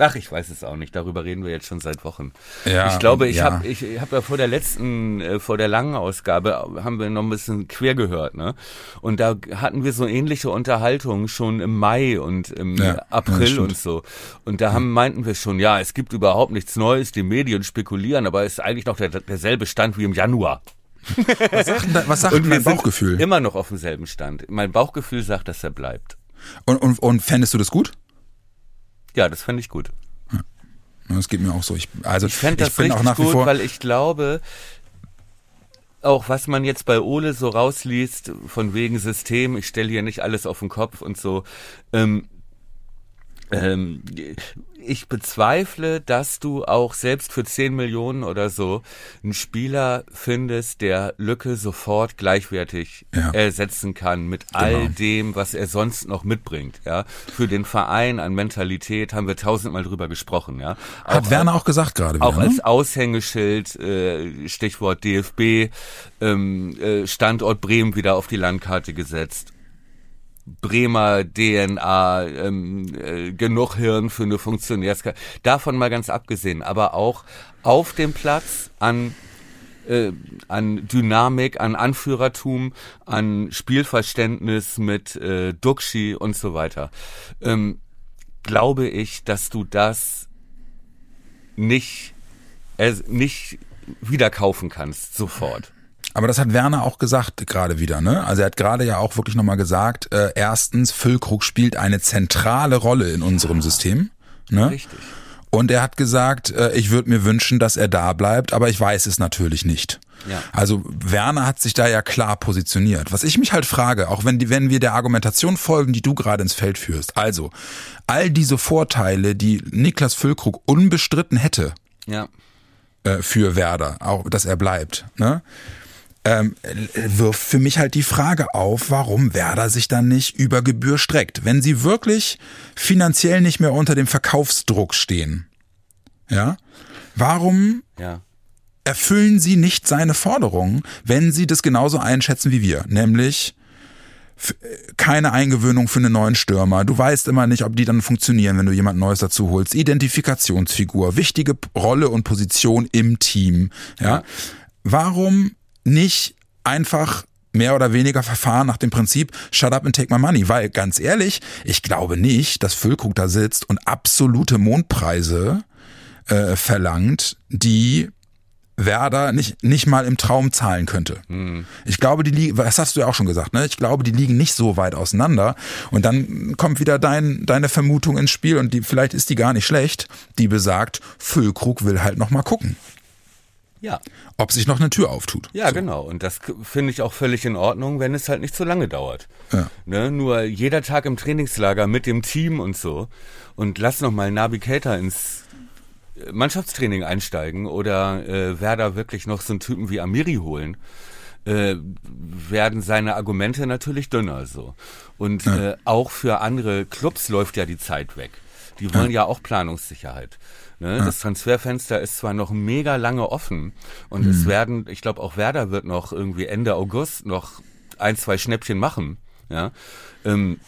Ach, ich weiß es auch nicht. Darüber reden wir jetzt schon seit Wochen. Ja, ich glaube, ich ja. habe ich, hab ja vor der letzten, äh, vor der langen Ausgabe, haben wir noch ein bisschen quer gehört, ne? Und da hatten wir so ähnliche Unterhaltungen schon im Mai und im ja, April und so. Und da haben, meinten wir schon, ja, es gibt überhaupt nichts Neues, die Medien spekulieren, aber es ist eigentlich noch der, derselbe Stand wie im Januar. Was sagt, was sagt dein Bauchgefühl? Immer noch auf demselben Stand. Mein Bauchgefühl sagt, dass er bleibt. Und, und, und fändest du das gut? Ja, das fände ich gut. Das geht mir auch so. Ich, also ich fände das richtig auch nach gut, weil ich glaube, auch was man jetzt bei Ole so rausliest, von wegen System, ich stelle hier nicht alles auf den Kopf und so, ähm, Ähm, ich bezweifle, dass du auch selbst für 10 Millionen oder so einen Spieler findest, der Lücke sofort gleichwertig Ja. ersetzen kann mit Genau. all dem, was er sonst noch mitbringt. Ja, für den Verein an Mentalität haben wir tausendmal drüber gesprochen. Ja, Hat Werner auch gesagt gerade wieder. auch ne? als Aushängeschild, äh, Stichwort DFB, ähm, äh, Standort Bremen wieder auf die Landkarte gesetzt. Bremer DNA, ähm, äh, genug Hirn für eine Funktionärskarte. Davon mal ganz abgesehen, aber auch auf dem Platz an äh, an Dynamik, an Anführertum, an Spielverständnis mit äh, Duxi und so weiter. Ähm, glaube ich, dass du das nicht, äh, nicht wieder kaufen kannst, sofort. Aber das hat Werner auch gesagt gerade wieder, ne? Also er hat gerade ja auch wirklich nochmal gesagt, äh, erstens, Füllkrug spielt eine zentrale Rolle in unserem System. Ne? Richtig. Und er hat gesagt, äh, ich würde mir wünschen, dass er da bleibt, aber ich weiß es natürlich nicht. Ja. Also Werner hat sich da ja klar positioniert. Was ich mich halt frage, auch wenn, die, wenn wir der Argumentation folgen, die du gerade ins Feld führst, also all diese Vorteile, die Niklas Füllkrug unbestritten hätte, Ja. äh, für Werder, auch dass er bleibt, ne? Ähm, wirft für mich halt die Frage auf, warum Werder sich dann nicht über Gebühr streckt. Wenn sie wirklich finanziell nicht mehr unter dem Verkaufsdruck stehen, ja, warum Ja. erfüllen sie nicht seine Forderungen, wenn sie das genauso einschätzen wie wir, nämlich f- keine Eingewöhnung für einen neuen Stürmer. Du weißt immer nicht, ob die dann funktionieren, wenn du jemand Neues dazu holst. Identifikationsfigur, wichtige Rolle und Position im Team. Ja. Ja. Warum nicht einfach mehr oder weniger verfahren nach dem Prinzip Shut up and take my money? Weil ganz ehrlich, ich glaube nicht, dass Füllkrug da sitzt und absolute Mondpreise äh, verlangt, die Werder nicht, nicht mal im Traum zahlen könnte. Ich glaube, die liegen, das hast du ja auch schon gesagt, ne? Ich glaube, die liegen nicht so weit auseinander. Und dann kommt wieder dein, deine Vermutung ins Spiel und die, vielleicht ist die gar nicht schlecht, die besagt, Füllkrug will halt noch mal gucken, Ja. ob sich noch eine Tür auftut. Ja, So. genau. Und das finde ich auch völlig in Ordnung, wenn es halt nicht so lange dauert. Ja. Ne? Nur jeder Tag im Trainingslager mit dem Team und so. Und lass noch mal Nabi Keita ins äh, Mannschaftstraining einsteigen oder äh, Werder wirklich noch so einen Typen wie Amiri holen. Äh, werden seine Argumente natürlich dünner so. Und äh, auch für andere Clubs läuft ja die Zeit weg. Die wollen ja, auch Planungssicherheit. Ne? Das Transferfenster ist zwar noch mega lange offen und es werden, ich glaube auch Werder wird noch irgendwie Ende August noch ein, zwei Schnäppchen machen. Ja. Ähm,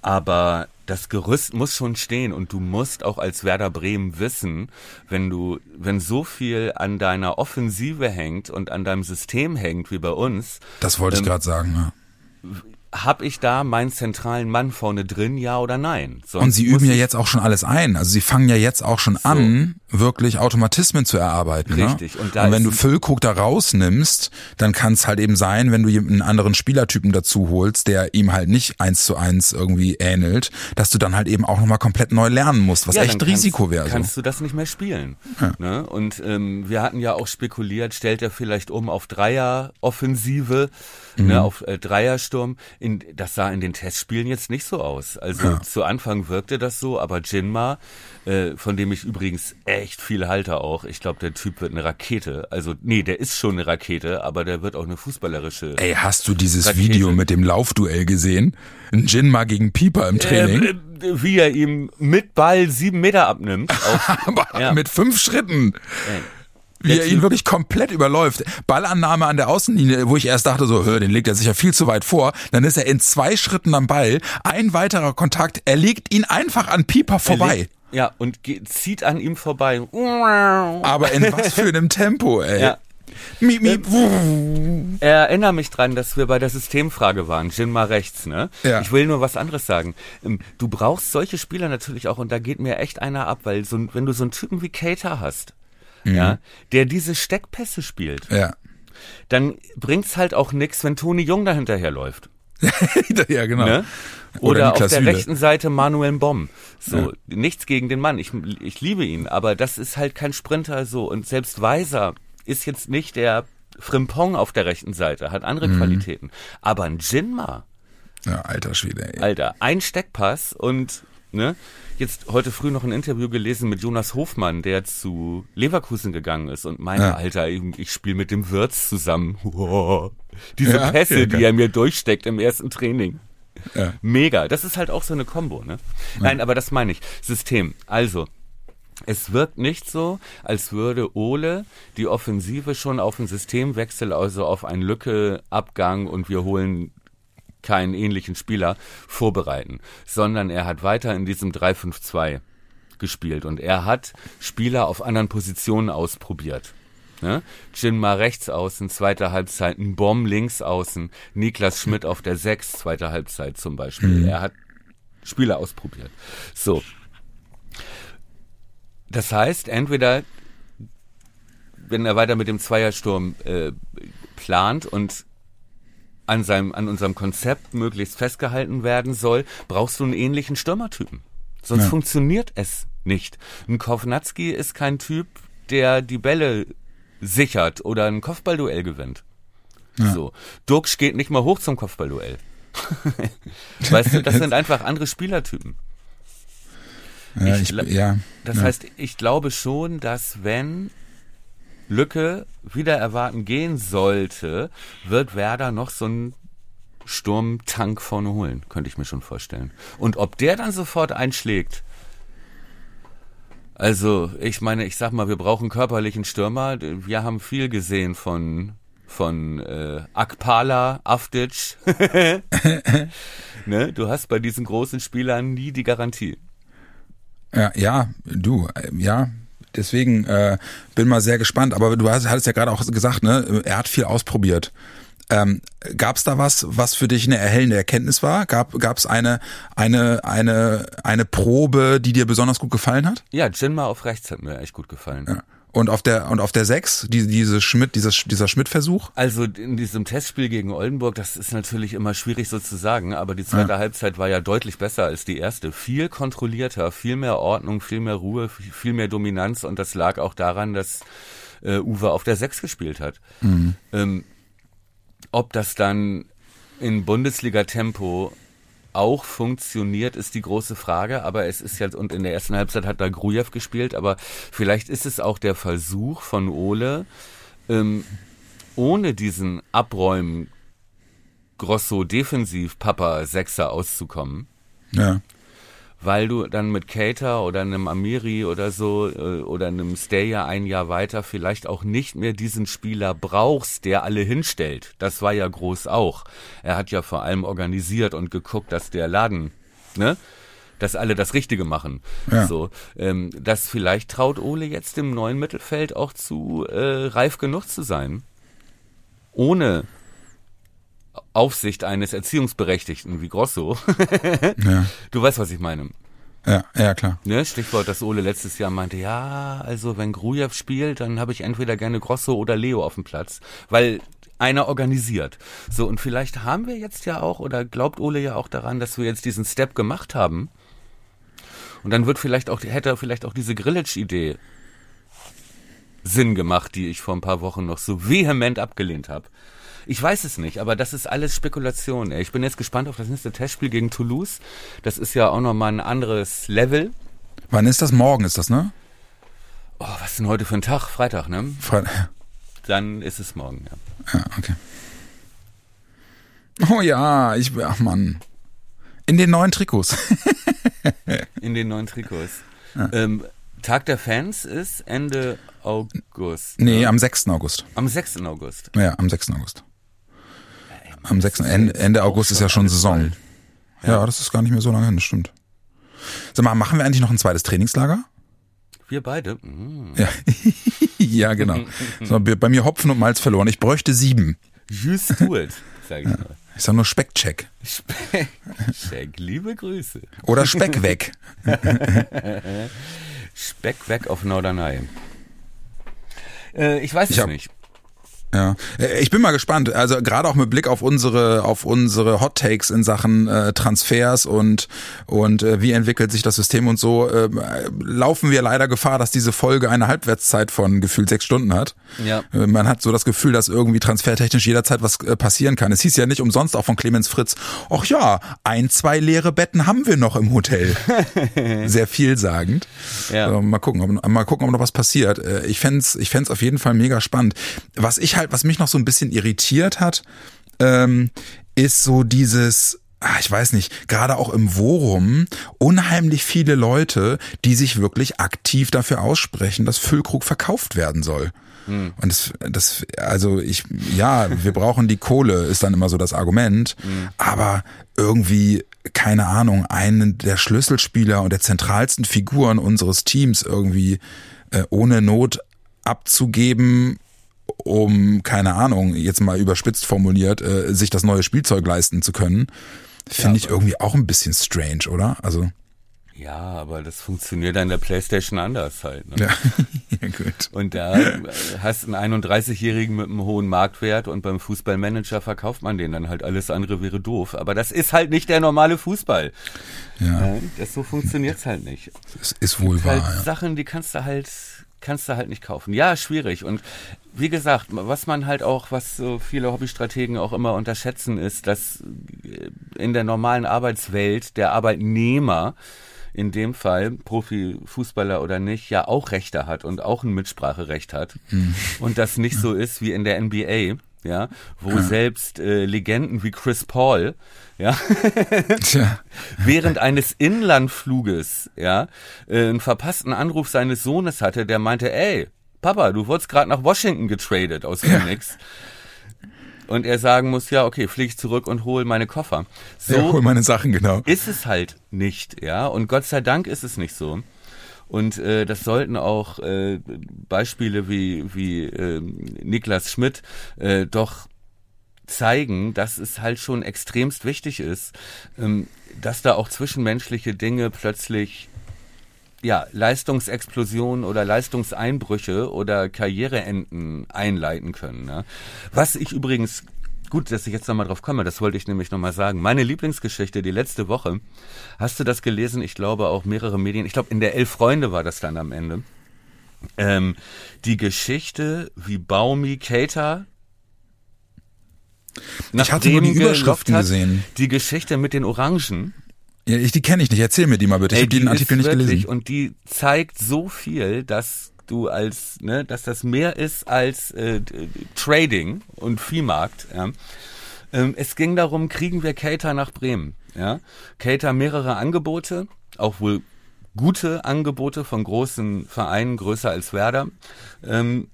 aber das Gerüst muss schon stehen und du musst auch als Werder Bremen wissen, wenn du, wenn so viel an deiner Offensive hängt und an deinem System hängt wie bei uns, Das wollte ich Ähm, gerade sagen. Ja. Hab ich da meinen zentralen Mann vorne drin, ja oder nein? Sonst Und sie üben ja jetzt auch schon alles ein. Also sie fangen ja jetzt auch schon an, wirklich Automatismen zu erarbeiten. Richtig. Ne? Und Und wenn du Füllkrug da rausnimmst, dann kann es halt eben sein, wenn du einen anderen Spielertypen dazu holst, der ihm halt nicht eins zu eins irgendwie ähnelt, dass du dann halt eben auch nochmal komplett neu lernen musst, was Ja, echt Risiko wäre. So. Kannst du das nicht mehr spielen. Ne? Und ähm, wir hatten ja auch spekuliert, stellt er vielleicht um auf Dreier-Offensive, Mhm. ne, auf äh, Dreiersturm. In, das sah in den Testspielen jetzt nicht so aus. Also zu Anfang wirkte das so, aber Jinma, äh, von dem ich übrigens echt viel halte auch, ich glaube, der Typ wird eine Rakete. Also nee, der ist schon eine Rakete, aber der wird auch eine fußballerische. Ey, hast du dieses Rakete. Video mit dem Laufduell gesehen? Ein Jinma gegen Pieper im Training? Äh, äh, wie er ihm mit Ball sieben Meter abnimmt. Auf, Aber ja. mit fünf Schritten. Ey. Wie er ihn wirklich komplett überläuft. Ballannahme an der Außenlinie, wo ich erst dachte, so, hör, den legt er sicher viel zu weit vor. Dann ist er in zwei Schritten am Ball. Ein weiterer Kontakt, er legt ihn einfach an Pieper vorbei. Ja, und ge- zieht an ihm vorbei. Aber in was für einem Tempo, ey. Ja. Miep, miep. Erinnere mich dran, dass wir bei der Systemfrage waren. Jin mal rechts, ne? Ja. Ich will nur was anderes sagen. Ähm, Du brauchst solche Spieler natürlich auch und da geht mir echt einer ab, weil so, wenn du so einen Typen wie Cater hast, ja, der diese Steckpässe spielt, Ja. dann bringt's halt auch nix, wenn Toni Jung da hinterherläuft. ja, genau. Ne? Oder Oder, auf der rechten Seite Manuel Bomb. So, Ja. nichts gegen den Mann. Ich, ich liebe ihn, aber das ist halt kein Sprinter so. Und selbst Weiser ist jetzt nicht der Frimpong auf der rechten Seite, hat andere Mhm. Qualitäten. Aber ein Jinma, Ja, alter Schwede, ey. Alter, ein Steckpass und ne? Jetzt heute früh noch ein Interview gelesen mit Jonas Hofmann, der zu Leverkusen gegangen ist und meinte, Ja. Alter, ich, ich spiele mit dem Wirtz zusammen. Wow. Diese Ja, Pässe, die er mir durchsteckt im ersten Training. Ja. Mega. Das ist halt auch so eine Kombo, ne? Nein, aber das meine ich. System. Also, es wirkt nicht so, als würde Ole die Offensive schon auf einen Systemwechsel, also auf einen Lücke-Abgang und wir holen keinen ähnlichen Spieler vorbereiten, sondern er hat weiter in diesem 3-5-2 gespielt und er hat Spieler auf anderen Positionen ausprobiert. Ne? Jinma rechts außen, zweite Halbzeit, ein Bomb links außen, Niklas Schmidt auf der 6, zweite Halbzeit zum Beispiel. Er hat Spieler ausprobiert. So. Das heißt, entweder, wenn er weiter mit dem Zweiersturm äh, plant und an seinem, an unserem Konzept möglichst festgehalten werden soll, brauchst du einen ähnlichen Stürmertypen. Sonst Ja. funktioniert es nicht. Ein Kovnatski ist kein Typ, der die Bälle sichert oder ein Kopfballduell gewinnt. So. Duxch geht nicht mal hoch zum Kopfballduell. weißt du, das sind einfach andere Spielertypen. Ja, Ich ich, ja. Das ja. heißt, ich glaube schon, dass wenn Lücke wieder erwarten gehen sollte, wird Werder noch so einen Sturmtank vorne holen, könnte ich mir schon vorstellen. Und ob der dann sofort einschlägt, also ich meine, ich sag mal, wir brauchen körperlichen Stürmer. Wir haben viel gesehen von von äh, Akpala, Avdic. ne? Du hast bei diesen großen Spielern nie die Garantie. Ja, ja, du, äh, ja. Deswegen äh, bin mal sehr gespannt. Aber du hast, hattest ja gerade auch gesagt, ne, er hat viel ausprobiert. Ähm, Gab es da was, was für dich eine erhellende Erkenntnis war? Gab es eine, eine, eine, eine Probe, die dir besonders gut gefallen hat? Ja, Jinma auf rechts hat mir echt gut gefallen. Ja. Und auf der und auf der 6, die, diese Schmidt, dieser, dieser Schmidt-Versuch? Also in diesem Testspiel gegen Oldenburg, das ist natürlich immer schwierig so zu sagen, aber die zweite Halbzeit war ja deutlich besser als die erste. Viel kontrollierter, viel mehr Ordnung, viel mehr Ruhe, viel mehr Dominanz und das lag auch daran, dass äh, Uwe auf der Sechs gespielt hat. Ähm, ob das dann in Bundesliga-Tempo auch funktioniert, ist die große Frage. Aber es ist jetzt, und in der ersten Halbzeit hat da Grujew gespielt, aber vielleicht ist es auch der Versuch von Ole, ähm, ohne diesen Abräumen Grosso defensiv Papa Sechser auszukommen, Ja. Weil du dann mit Cater oder einem Amiri oder so äh, oder einem Stayer ein Jahr weiter vielleicht auch nicht mehr diesen Spieler brauchst, der alle hinstellt. Das war ja groß auch. Er hat ja vor allem organisiert und geguckt, dass der Laden, ne? dass alle das Richtige machen. Ja. So, ähm, das vielleicht traut Ole jetzt im neuen Mittelfeld auch zu äh, reif genug zu sein, ohne Aufsicht eines Erziehungsberechtigten wie Grosso. Ja, du weißt, was ich meine. ja, ja, klar. Ne? Stichwort, dass Ole letztes Jahr meinte, ja, also wenn Grujew spielt, dann habe ich entweder gerne Grosso oder Leo auf dem Platz, weil einer organisiert. So, und vielleicht haben wir jetzt ja auch, oder glaubt Ole ja auch daran, dass wir jetzt diesen Step gemacht haben. Und dann wird vielleicht auch, hätte vielleicht auch diese Grillage-Idee Sinn gemacht, die ich vor ein paar Wochen noch so vehement abgelehnt habe. Ich weiß es nicht, aber das ist alles Spekulation. Ey. Ich bin jetzt gespannt auf das nächste Testspiel gegen Toulouse. Das ist ja auch nochmal ein anderes Level. Wann ist das? Morgen ist das, ne? Oh, was ist denn heute für ein Tag? Freitag, ne? Fre Dann ist es morgen, ja. ja, okay. Oh ja, ich, ach Mann. In den neuen Trikots. In den neuen Trikots. Ähm, Tag der Fans ist Ende August. nee, ne? am 6. August. am 6. August. Ja, am 6. August. Am 6. Ende, Ende August ist ja schon Saison. Ja, das ist gar nicht mehr so lange hin, das stimmt. Sag mal, machen wir eigentlich noch ein zweites Trainingslager? Wir beide. Mm. Ja, ja genau. So, bei mir Hopfen und Malz verloren. Ich bräuchte sieben. Just do it, sag ich mal. Ich sag nur Speckcheck. Speck, Speck, liebe Grüße. Oder Speck weg. Speck weg auf Norderney. Äh, ich weiß Ich es nicht. Ja, Äh, ich bin mal gespannt. Also gerade auch mit Blick auf unsere auf unsere Hot Takes in Sachen äh, Transfers und und äh, wie entwickelt sich das System und so äh, laufen wir leider Gefahr, dass diese Folge eine Halbwertszeit von gefühlt sechs Stunden hat. Ja. Äh, Man hat so das Gefühl, dass irgendwie transfertechnisch jederzeit was äh, passieren kann. Es hieß ja nicht umsonst auch von Clemens Fritz. Ach ja, ein zwei leere Betten haben wir noch im Hotel. Sehr vielsagend. Ja. Mal gucken, ob, mal gucken, ob noch was passiert. Ich fänd's, ich fänd's auf jeden Fall mega spannend. Was ich halt, was mich noch so ein bisschen irritiert hat, ähm, ist so dieses, ah, ich weiß nicht, gerade auch im Worum, unheimlich viele Leute, die sich wirklich aktiv dafür aussprechen, dass Füllkrug verkauft werden soll. Und das, das, also ich, ja, wir brauchen die Kohle, ist dann immer so das Argument. Aber irgendwie, keine Ahnung, einen der Schlüsselspieler und der zentralsten Figuren unseres Teams irgendwie äh, ohne Not abzugeben, um, keine Ahnung, jetzt mal überspitzt formuliert, äh, sich das neue Spielzeug leisten zu können, finde ich irgendwie auch ein bisschen strange, oder? Also, Ja, aber das funktioniert an der Playstation anders halt. Ne? ja, ja gut. Und da hast du einen 31-Jährigen mit einem hohen Marktwert und beim Fußballmanager verkauft man den dann halt. Alles andere wäre doof. Aber das ist halt nicht der normale Fußball. Ja, Ja, das so funktioniert's halt nicht. es ist wohl halt wahr, ja. Sachen, die kannst du halt kannst du halt nicht kaufen. Ja, schwierig. Und wie gesagt, was man halt auch, was so viele Hobbystrategen auch immer unterschätzen, ist, dass äh, in der normalen Arbeitswelt der Arbeitnehmer in dem Fall, Profifußballer oder nicht, ja auch Rechte hat und auch ein Mitspracherecht hat. Und das nicht so ist wie in der NBA, ja, wo selbst äh, Legenden wie Chris Paul, ja, während eines Inlandfluges, ja, äh, einen verpassten Anruf seines Sohnes hatte, der meinte, ey, Papa, du wurdest gerade nach Washington getradet aus Phoenix. Und er sagen muss, ja, okay, flieg ich zurück und hol meine Koffer. So ja, hol meine Sachen, genau. ist es halt nicht, ja. Und Gott sei Dank ist es nicht so. Und äh, das sollten auch äh, Beispiele wie, wie äh, Niklas Schmidt äh, doch zeigen, dass es halt schon extremst wichtig ist, ähm, dass da auch zwischenmenschliche Dinge plötzlich ja, Leistungsexplosionen oder Leistungseinbrüche oder Karriereenden einleiten können. Ne? Was ich übrigens, gut, dass ich jetzt nochmal drauf komme, das wollte ich nämlich nochmal sagen. Meine Lieblingsgeschichte, die letzte Woche, hast du das gelesen? Ich glaube auch mehrere Medien, ich glaube in der Elf Freunde war das dann am Ende. Ähm, die Geschichte, wie Baumi Cater Ich hatte nur die Überschriften hat, gesehen. Die Geschichte mit den Orangen. Ja, ich, die kenne ich nicht. Erzähl mir die mal bitte. Ich habe den die Artikel nicht gelesen. Und die zeigt so viel, dass du als, ne, dass das mehr ist als äh, Trading und Viehmarkt. Ja. Ähm, es ging darum, kriegen wir Cater nach Bremen. Ja. Cater mehrere Angebote, auch wohl gute Angebote von großen Vereinen, größer als Werder. Ähm,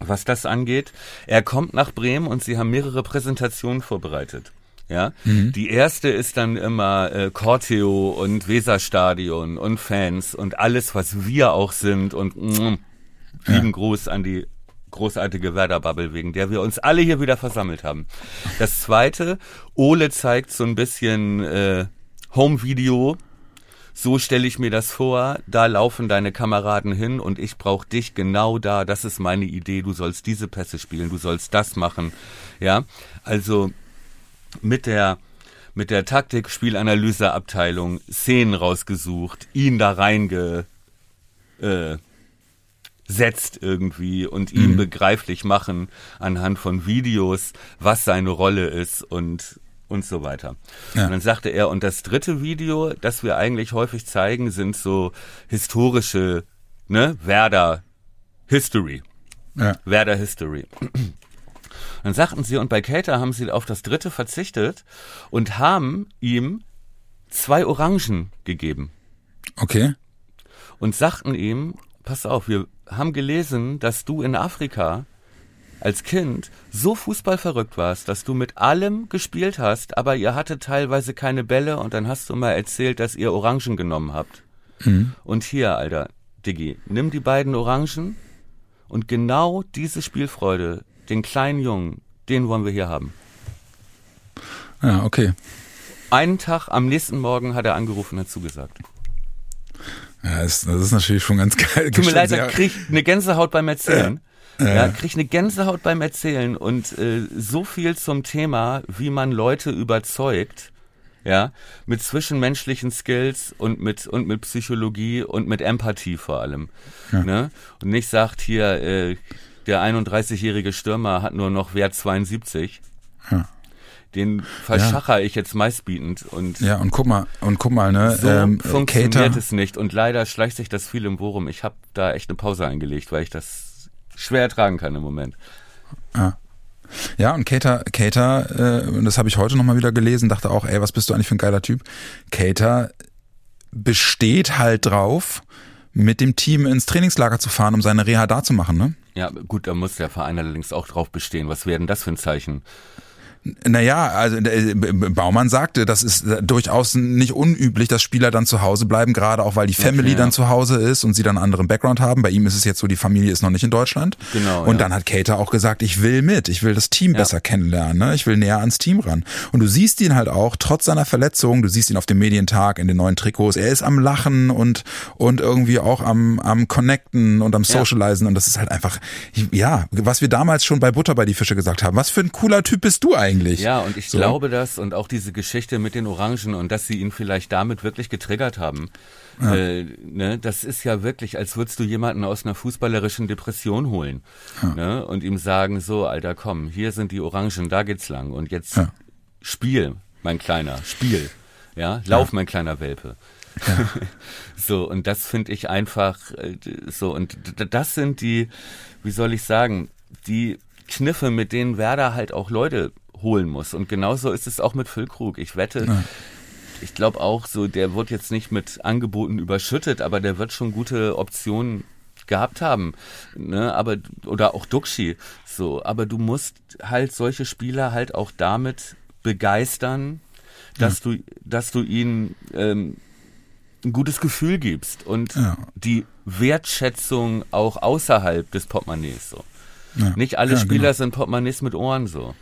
was das angeht. Er kommt nach Bremen und sie haben mehrere Präsentationen vorbereitet. Ja, die erste ist dann immer äh, Corteo und Weserstadion und Fans und alles, was wir auch sind und mm, lieben Gruß an die großartige Werder-Bubble, wegen der wir uns alle hier wieder versammelt haben. Das zweite, Ole zeigt so ein bisschen äh, Home-Video, so stelle ich mir das vor, da laufen deine Kameraden hin und ich brauche dich genau da, das ist meine Idee, du sollst diese Pässe spielen, du sollst das machen. Ja, also mit der mit der Taktik Spielanalyseabteilung Szenen rausgesucht, ihn da reinge äh, setzt irgendwie und ihm begreiflich machen anhand von Videos, was seine Rolle ist und und so weiter. Ja. Und dann sagte er, und das dritte Video, das wir eigentlich häufig zeigen, sind so historische, ne, Werder History. Ja. Werder History. Dann sagten sie, und bei Cater haben sie auf das dritte verzichtet und haben ihm zwei Orangen gegeben Okay. und sagten ihm, pass auf, wir haben gelesen, dass du in Afrika als Kind so fußballverrückt warst, dass du mit allem gespielt hast, aber ihr hattet teilweise keine Bälle und dann hast du mal erzählt, dass ihr Orangen genommen habt. Und hier, Alter, Diggi, nimm die beiden Orangen und genau diese Spielfreude, den kleinen Jungen, den wollen wir hier haben. Ja, okay. Einen Tag, am nächsten Morgen hat er angerufen und hat zugesagt. Ja, das, das ist natürlich schon ganz geil. Tut mir leid, sehr- ich krieg eine Gänsehaut beim Erzählen. Ja, krieg ich eine Gänsehaut beim Erzählen und äh, so viel zum Thema, wie man Leute überzeugt, ja, mit zwischenmenschlichen Skills und mit und mit Psychologie und mit Empathie vor allem, ne? Und nicht sagt hier äh, der 31-jährige Stürmer hat nur noch Wert 72. Ja. Den verschacher ich jetzt meistbietend und Ja, und guck mal, und guck mal, ne, so ähm, funktioniert Cater, es nicht und leider schleicht sich das viel im Worum. Ich habe da echt eine Pause eingelegt, weil ich das schwer ertragen kann im Moment. Ja, und Cater, Cater, äh, das habe ich heute nochmal wieder gelesen, dachte auch, ey, was bist du eigentlich für ein geiler Typ? Cater besteht halt drauf, mit dem Team ins Trainingslager zu fahren, um seine Reha da zu machen, ne? Ja, gut, da muss der Verein allerdings auch drauf bestehen. Was wäre denn das für ein Zeichen? Naja, also äh, Baumann sagte, das ist äh, durchaus nicht unüblich, dass Spieler dann zu Hause bleiben, gerade auch weil die Family Okay, dann ja. zu Hause ist und sie dann einen anderen Background haben. Bei ihm ist es jetzt so, die Familie ist noch nicht in Deutschland. Genau, Und ja. dann hat Cater auch gesagt, ich will mit, ich will das Team besser kennenlernen, ne? ich will näher ans Team ran. Und du siehst ihn halt auch, trotz seiner Verletzung, du siehst ihn auf dem Medientag in den neuen Trikots, er ist am Lachen und, und irgendwie auch am, am Connecten und am Socializen und das ist halt einfach, ja, was wir damals schon bei Butter bei die Fische gesagt haben, was für ein cooler Typ bist du eigentlich? Ja, und ich So. glaube das und auch diese Geschichte mit den Orangen und dass sie ihn vielleicht damit wirklich getriggert haben. Äh, ne, das ist ja wirklich, als würdest du jemanden aus einer fußballerischen Depression holen ne, und ihm sagen, so, Alter, komm, hier sind die Orangen, da geht's lang und jetzt Ja. Spiel, mein Kleiner, Spiel. Ja, lauf, mein kleiner Welpe. so, und das finde ich einfach äh, so, und das sind die, wie soll ich sagen, die Kniffe, mit denen Werder halt auch Leute holen muss. Und genauso ist es auch mit Füllkrug. Ich wette, ich glaube auch so, der wird jetzt nicht mit Angeboten überschüttet, aber der wird schon gute Optionen gehabt haben, ne, aber oder auch Duxi, so, aber du musst halt solche Spieler halt auch damit begeistern, dass du, dass du ihnen ähm, ein gutes Gefühl gibst und Ja. die Wertschätzung auch außerhalb des Portemonnaies so. Ja. Nicht alle Ja, Spieler genau. sind Portemonnaies mit Ohren so.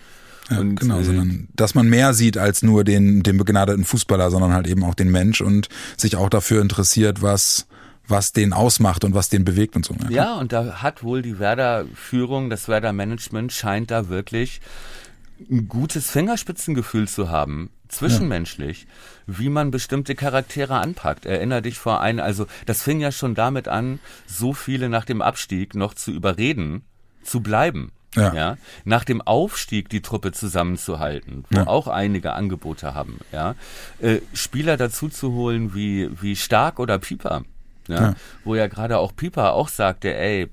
Ja, Und, genau, äh, sondern dass man mehr sieht als nur den, den begnadeten Fußballer, sondern halt eben auch den Mensch und sich auch dafür interessiert, was, was den ausmacht und was den bewegt und so. ne? Ja, und da hat wohl die Werder-Führung, das Werder-Management scheint da wirklich ein gutes Fingerspitzengefühl zu haben, zwischenmenschlich, wie man bestimmte Charaktere anpackt. Erinner dich vor ein, also das fing ja schon damit an, so viele nach dem Abstieg noch zu überreden, zu bleiben. Ja. nach dem Aufstieg die Truppe zusammenzuhalten, wo Ja. auch einige Angebote haben, ja, äh, Spieler dazu zu holen wie wie Stark oder Pieper, ja, Ja. wo ja gerade auch Pieper auch sagte, ey,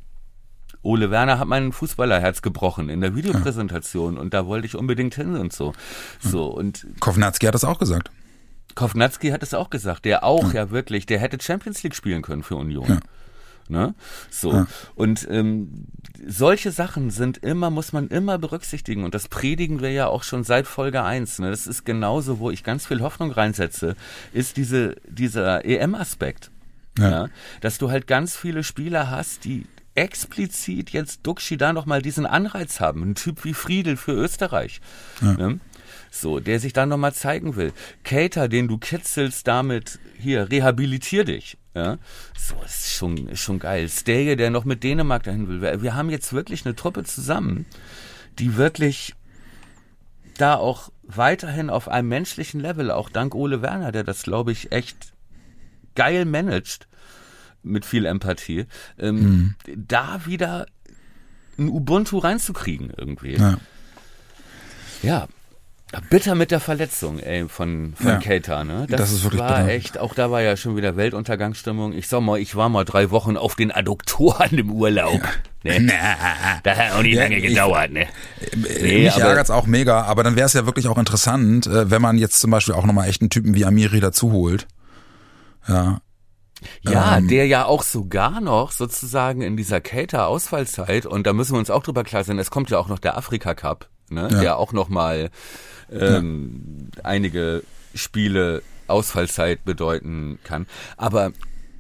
Ole Werner hat mein Fußballerherz gebrochen in der Videopräsentation und da wollte ich unbedingt hin und so. So und Kovnatski hat das auch gesagt. Kovnatski hat es auch gesagt, der auch ja, wirklich, der hätte Champions League spielen können für Union. Ja. Ne? So. Und ähm, solche Sachen sind immer, muss man immer berücksichtigen. Und das predigen wir ja auch schon seit Folge 1. Ne? Das ist genauso, wo ich ganz viel Hoffnung reinsetze, ist diese, dieser EM-Aspekt. Ja. Ja. Dass du halt ganz viele Spieler hast, die explizit jetzt Duxi da nochmal diesen Anreiz haben. Ein Typ wie Friedel für Österreich. Ne? So, der sich dann nochmal zeigen will. Cater, den du kitzelst damit, hier, rehabilitier dich. Ja, so ist schon, ist schon geil. Stege, der noch mit Dänemark dahin will. Wir, wir haben jetzt wirklich eine Truppe zusammen, die wirklich da auch weiterhin auf einem menschlichen Level, auch dank Ole Werner, der das, glaube ich, echt geil managt, mit viel Empathie, ähm, da wieder ein Ubuntu reinzukriegen irgendwie. Ja. Ja. Bitter mit der Verletzung, ey, von, von Ja. Keita, ne? Das, Das ist wirklich war bitter. echt, auch da war ja schon wieder Weltuntergangsstimmung. Ich sag mal, ich war mal drei Wochen auf den Adduktoren im Urlaub. Ne? Das hat auch nicht Ja, lange ich- gedauert, ne? Nee, Mich ärgert's auch mega, aber dann wäre es ja wirklich auch interessant, äh, wenn man jetzt zum Beispiel auch nochmal echt einen Typen wie Amiri dazu holt. Ja. Ja, Ähm, der ja auch sogar noch sozusagen in dieser Cater-Ausfallzeit, und da müssen wir uns auch drüber klar sein, es kommt ja auch noch der Afrika Cup, ne? Ja. der auch noch mal ähm, einige Spiele Ausfallzeit bedeuten kann. Aber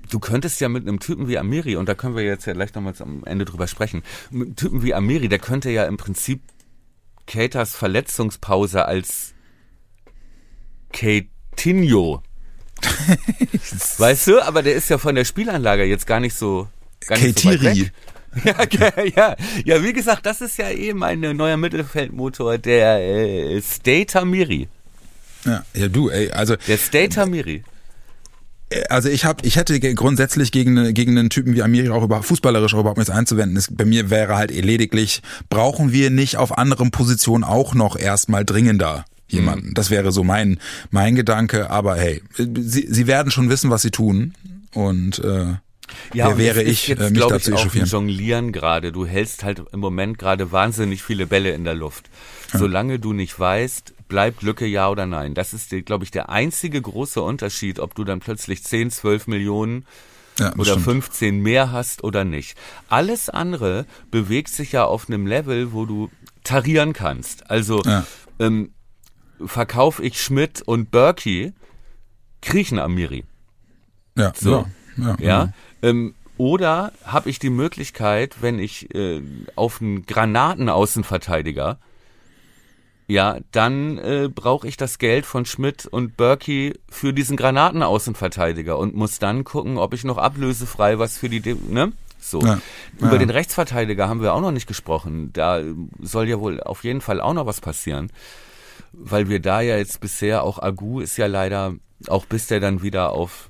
du könntest ja mit einem Typen wie Amiri, und da können wir jetzt ja gleich nochmals am Ende drüber sprechen, mit einem Typen wie Amiri, der könnte ja im Prinzip Caters Verletzungspause als Coutinho Weißt du, aber der ist ja von der Spielanlage jetzt gar nicht so, gar nicht so. Ja, okay, ja, ja, wie gesagt, das ist ja eben ein neuer Mittelfeldmotor, der äh, Stater Miri. Ja, ja, du, ey, also Der Stater Miri. also ich habe, ich hätte grundsätzlich gegen gegen einen Typen wie Amiri auch über fußballerisch auch überhaupt nichts einzuwenden. Es, bei mir wäre halt lediglich, brauchen wir nicht auf anderen Positionen auch noch erstmal dringender jemanden. Das wäre so mein mein Gedanke. Aber hey, sie, sie werden schon wissen, was sie tun und äh, wer und wäre ich, jetzt, äh, mich ich, zu auch ein echauffieren? Jonglieren gerade. Du hältst halt im Moment gerade wahnsinnig viele Bälle in der Luft. Solange du nicht weißt, bleibt Lücke ja oder nein. Das ist, glaube ich, der einzige große Unterschied, ob du dann plötzlich 10, 12 Millionen Ja, oder stimmt. 15 mehr hast oder nicht. Alles andere bewegt sich ja auf einem Level, wo du tarieren kannst. Also Ja. ähm, verkauf ich Schmidt und Berkey, kriechen Amiri. Ja, So. ja, ja, Ja. Ähm, oder habe ich die Möglichkeit, wenn ich äh, auf einen Granatenaußenverteidiger, ja, dann äh, brauche ich das Geld von Schmidt und Berkey für diesen Granatenaußenverteidiger und muss dann gucken, ob ich noch ablösefrei was für die, De ne? So. Ja. Über Ja. den Rechtsverteidiger haben wir auch noch nicht gesprochen. Da soll ja wohl auf jeden Fall auch noch was passieren. Weil wir da ja jetzt bisher auch Agu ist ja leider, auch bis der dann wieder auf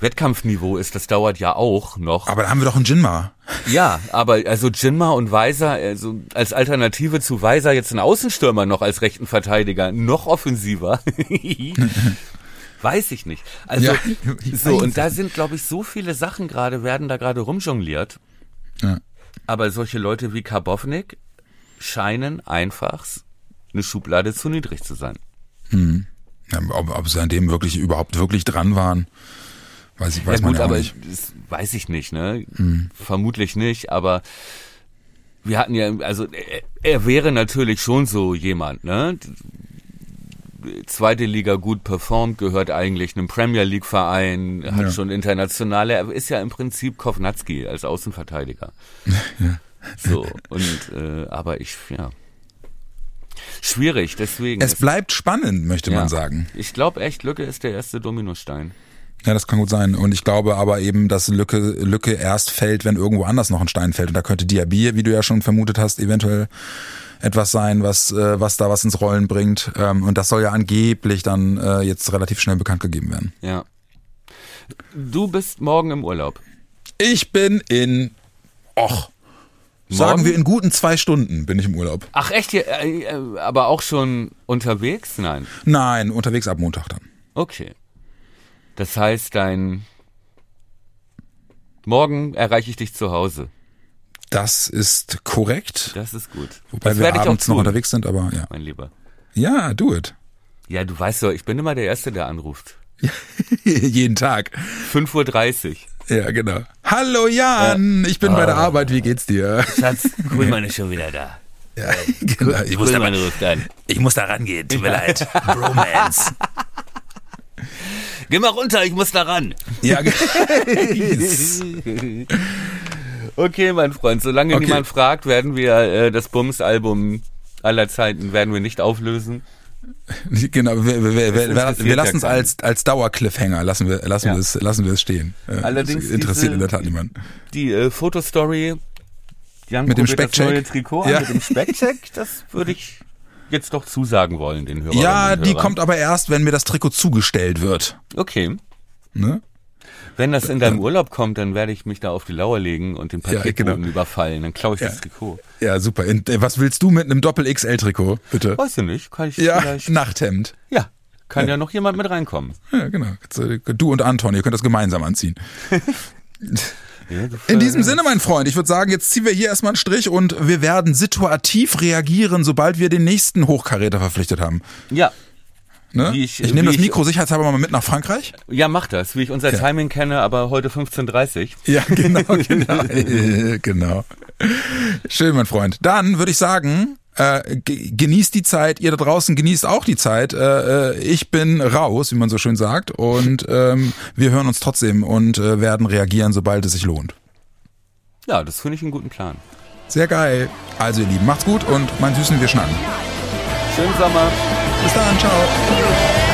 Wettkampfniveau ist, das dauert ja auch noch. Aber da haben wir doch einen Jinma. Ja, aber also Jinma und Weiser, also als Alternative zu Weiser jetzt ein Außenstürmer noch als rechten Verteidiger, noch offensiver. Weiß ich nicht. Also Ja, ich so und da sind glaube ich so viele Sachen gerade werden da gerade rumjongliert. Ja. Aber solche Leute wie Karbovnik scheinen einfach eine Schublade zu niedrig zu sein. Ja, ob, ob sie an dem wirklich überhaupt wirklich dran waren, weiß ich weiß ja man gut, ja auch aber nicht. das weiß ich nicht, ne? Vermutlich nicht, aber wir hatten ja, also er, er wäre natürlich schon so jemand, ne? Zweite Liga gut performt, gehört eigentlich einem Premier League Verein, hat Ja. schon internationale, er ist ja im Prinzip Kovnatski als Außenverteidiger. So, und äh, aber ich, ja. Schwierig, deswegen. Es bleibt spannend, möchte ja. man sagen. Ich glaube echt, Lücke ist der erste Dominostein. Ja, das kann gut sein. Und ich glaube aber eben, dass Lücke, Lücke erst fällt, wenn irgendwo anders noch ein Stein fällt. Und da könnte Diaby, wie du ja schon vermutet hast, eventuell etwas sein, was, äh, was da was ins Rollen bringt. Ähm, und das soll ja angeblich dann äh, jetzt relativ schnell bekannt gegeben werden. Ja. Du bist morgen im Urlaub. Ich bin in, och, sagen Morgen? wir in guten zwei Stunden bin ich im Urlaub. Ach echt, hier, äh, aber auch schon unterwegs? Nein. Nein, unterwegs ab Montag dann. Okay. Das heißt, dein morgen erreiche ich dich zu Hause. Das ist korrekt. Das ist gut. Wobei das wir werde ich auch abends noch unterwegs sind, aber ja. mein Lieber. Ja, do it. Ja, du weißt doch, ich bin immer der Erste, der anruft. Jeden Tag. 5.30 Uhr. Ja, genau. Hallo Jan, ich bin bei der Arbeit, wie geht's dir? Schatz, Kuhlmann ist schon wieder da. Ja, genau. Ich muss, da, ich muss da rangehen, tut mir leid. Bromance. Geh mal runter, ich muss da ran. Ja. Okay, mein Freund, solange Okay. niemand fragt, werden wir äh, das Bums-Album aller Zeiten werden wir nicht auflösen. genau. Wir, wir, wir, wir, lassen es als, als Dauercliffhanger, lassen wir, lassen Ja. wir es, lassen wir es stehen. Äh, Allerdings das interessiert diese- in der Tat niemanden. Die äh, Fotostory, Janko Mit dem wird das Speckcheck? neue Trikot Ja. mit dem Speckcheck, das würde ich jetzt doch zusagen wollen, den Hörern. Ja, die kommt aber erst, wenn mir das Trikot zugestellt wird. Okay. Ne? Wenn das in deinem Urlaub kommt, dann werde ich mich da auf die Lauer legen und den Ja, Paketboten genau. überfallen. Dann klaue ich Ja. das Trikot. Ja, super. Äh, was willst du mit einem Doppel-XL-Trikot, bitte? Weißt du nicht, kann ich Ja, vielleicht... Nachthemd. Ja, kann ja. noch jemand mit reinkommen. Ja, genau. Äh, Du und Anton, ihr könnt das gemeinsam anziehen. In diesem Sinne, mein Freund, ich würde sagen, jetzt ziehen wir hier erstmal einen Strich und wir werden situativ reagieren, sobald wir den nächsten Hochkaräter verpflichtet haben. Ja, Ne? Wie Ich, ich- nehme das ich- Mikro sicherheitshalber mal mit nach Frankreich. ja, mach das, wie ich unser Ja. Timing kenne, aber heute 15.30 Ja, genau, genau. Genau. Schön, mein Freund. Dann würde ich sagen, äh, ge- genießt die Zeit, ihr da draußen genießt auch die Zeit. Äh, äh, ich bin raus, wie man so schön sagt, und ähm, wir hören uns trotzdem und äh, werden reagieren, sobald es sich lohnt. Ja, das finde ich einen guten Plan. Sehr geil. Also ihr Lieben, macht's gut und mein Süßen, wir schnacken. Schönen Sommer. Bis dann, ciao.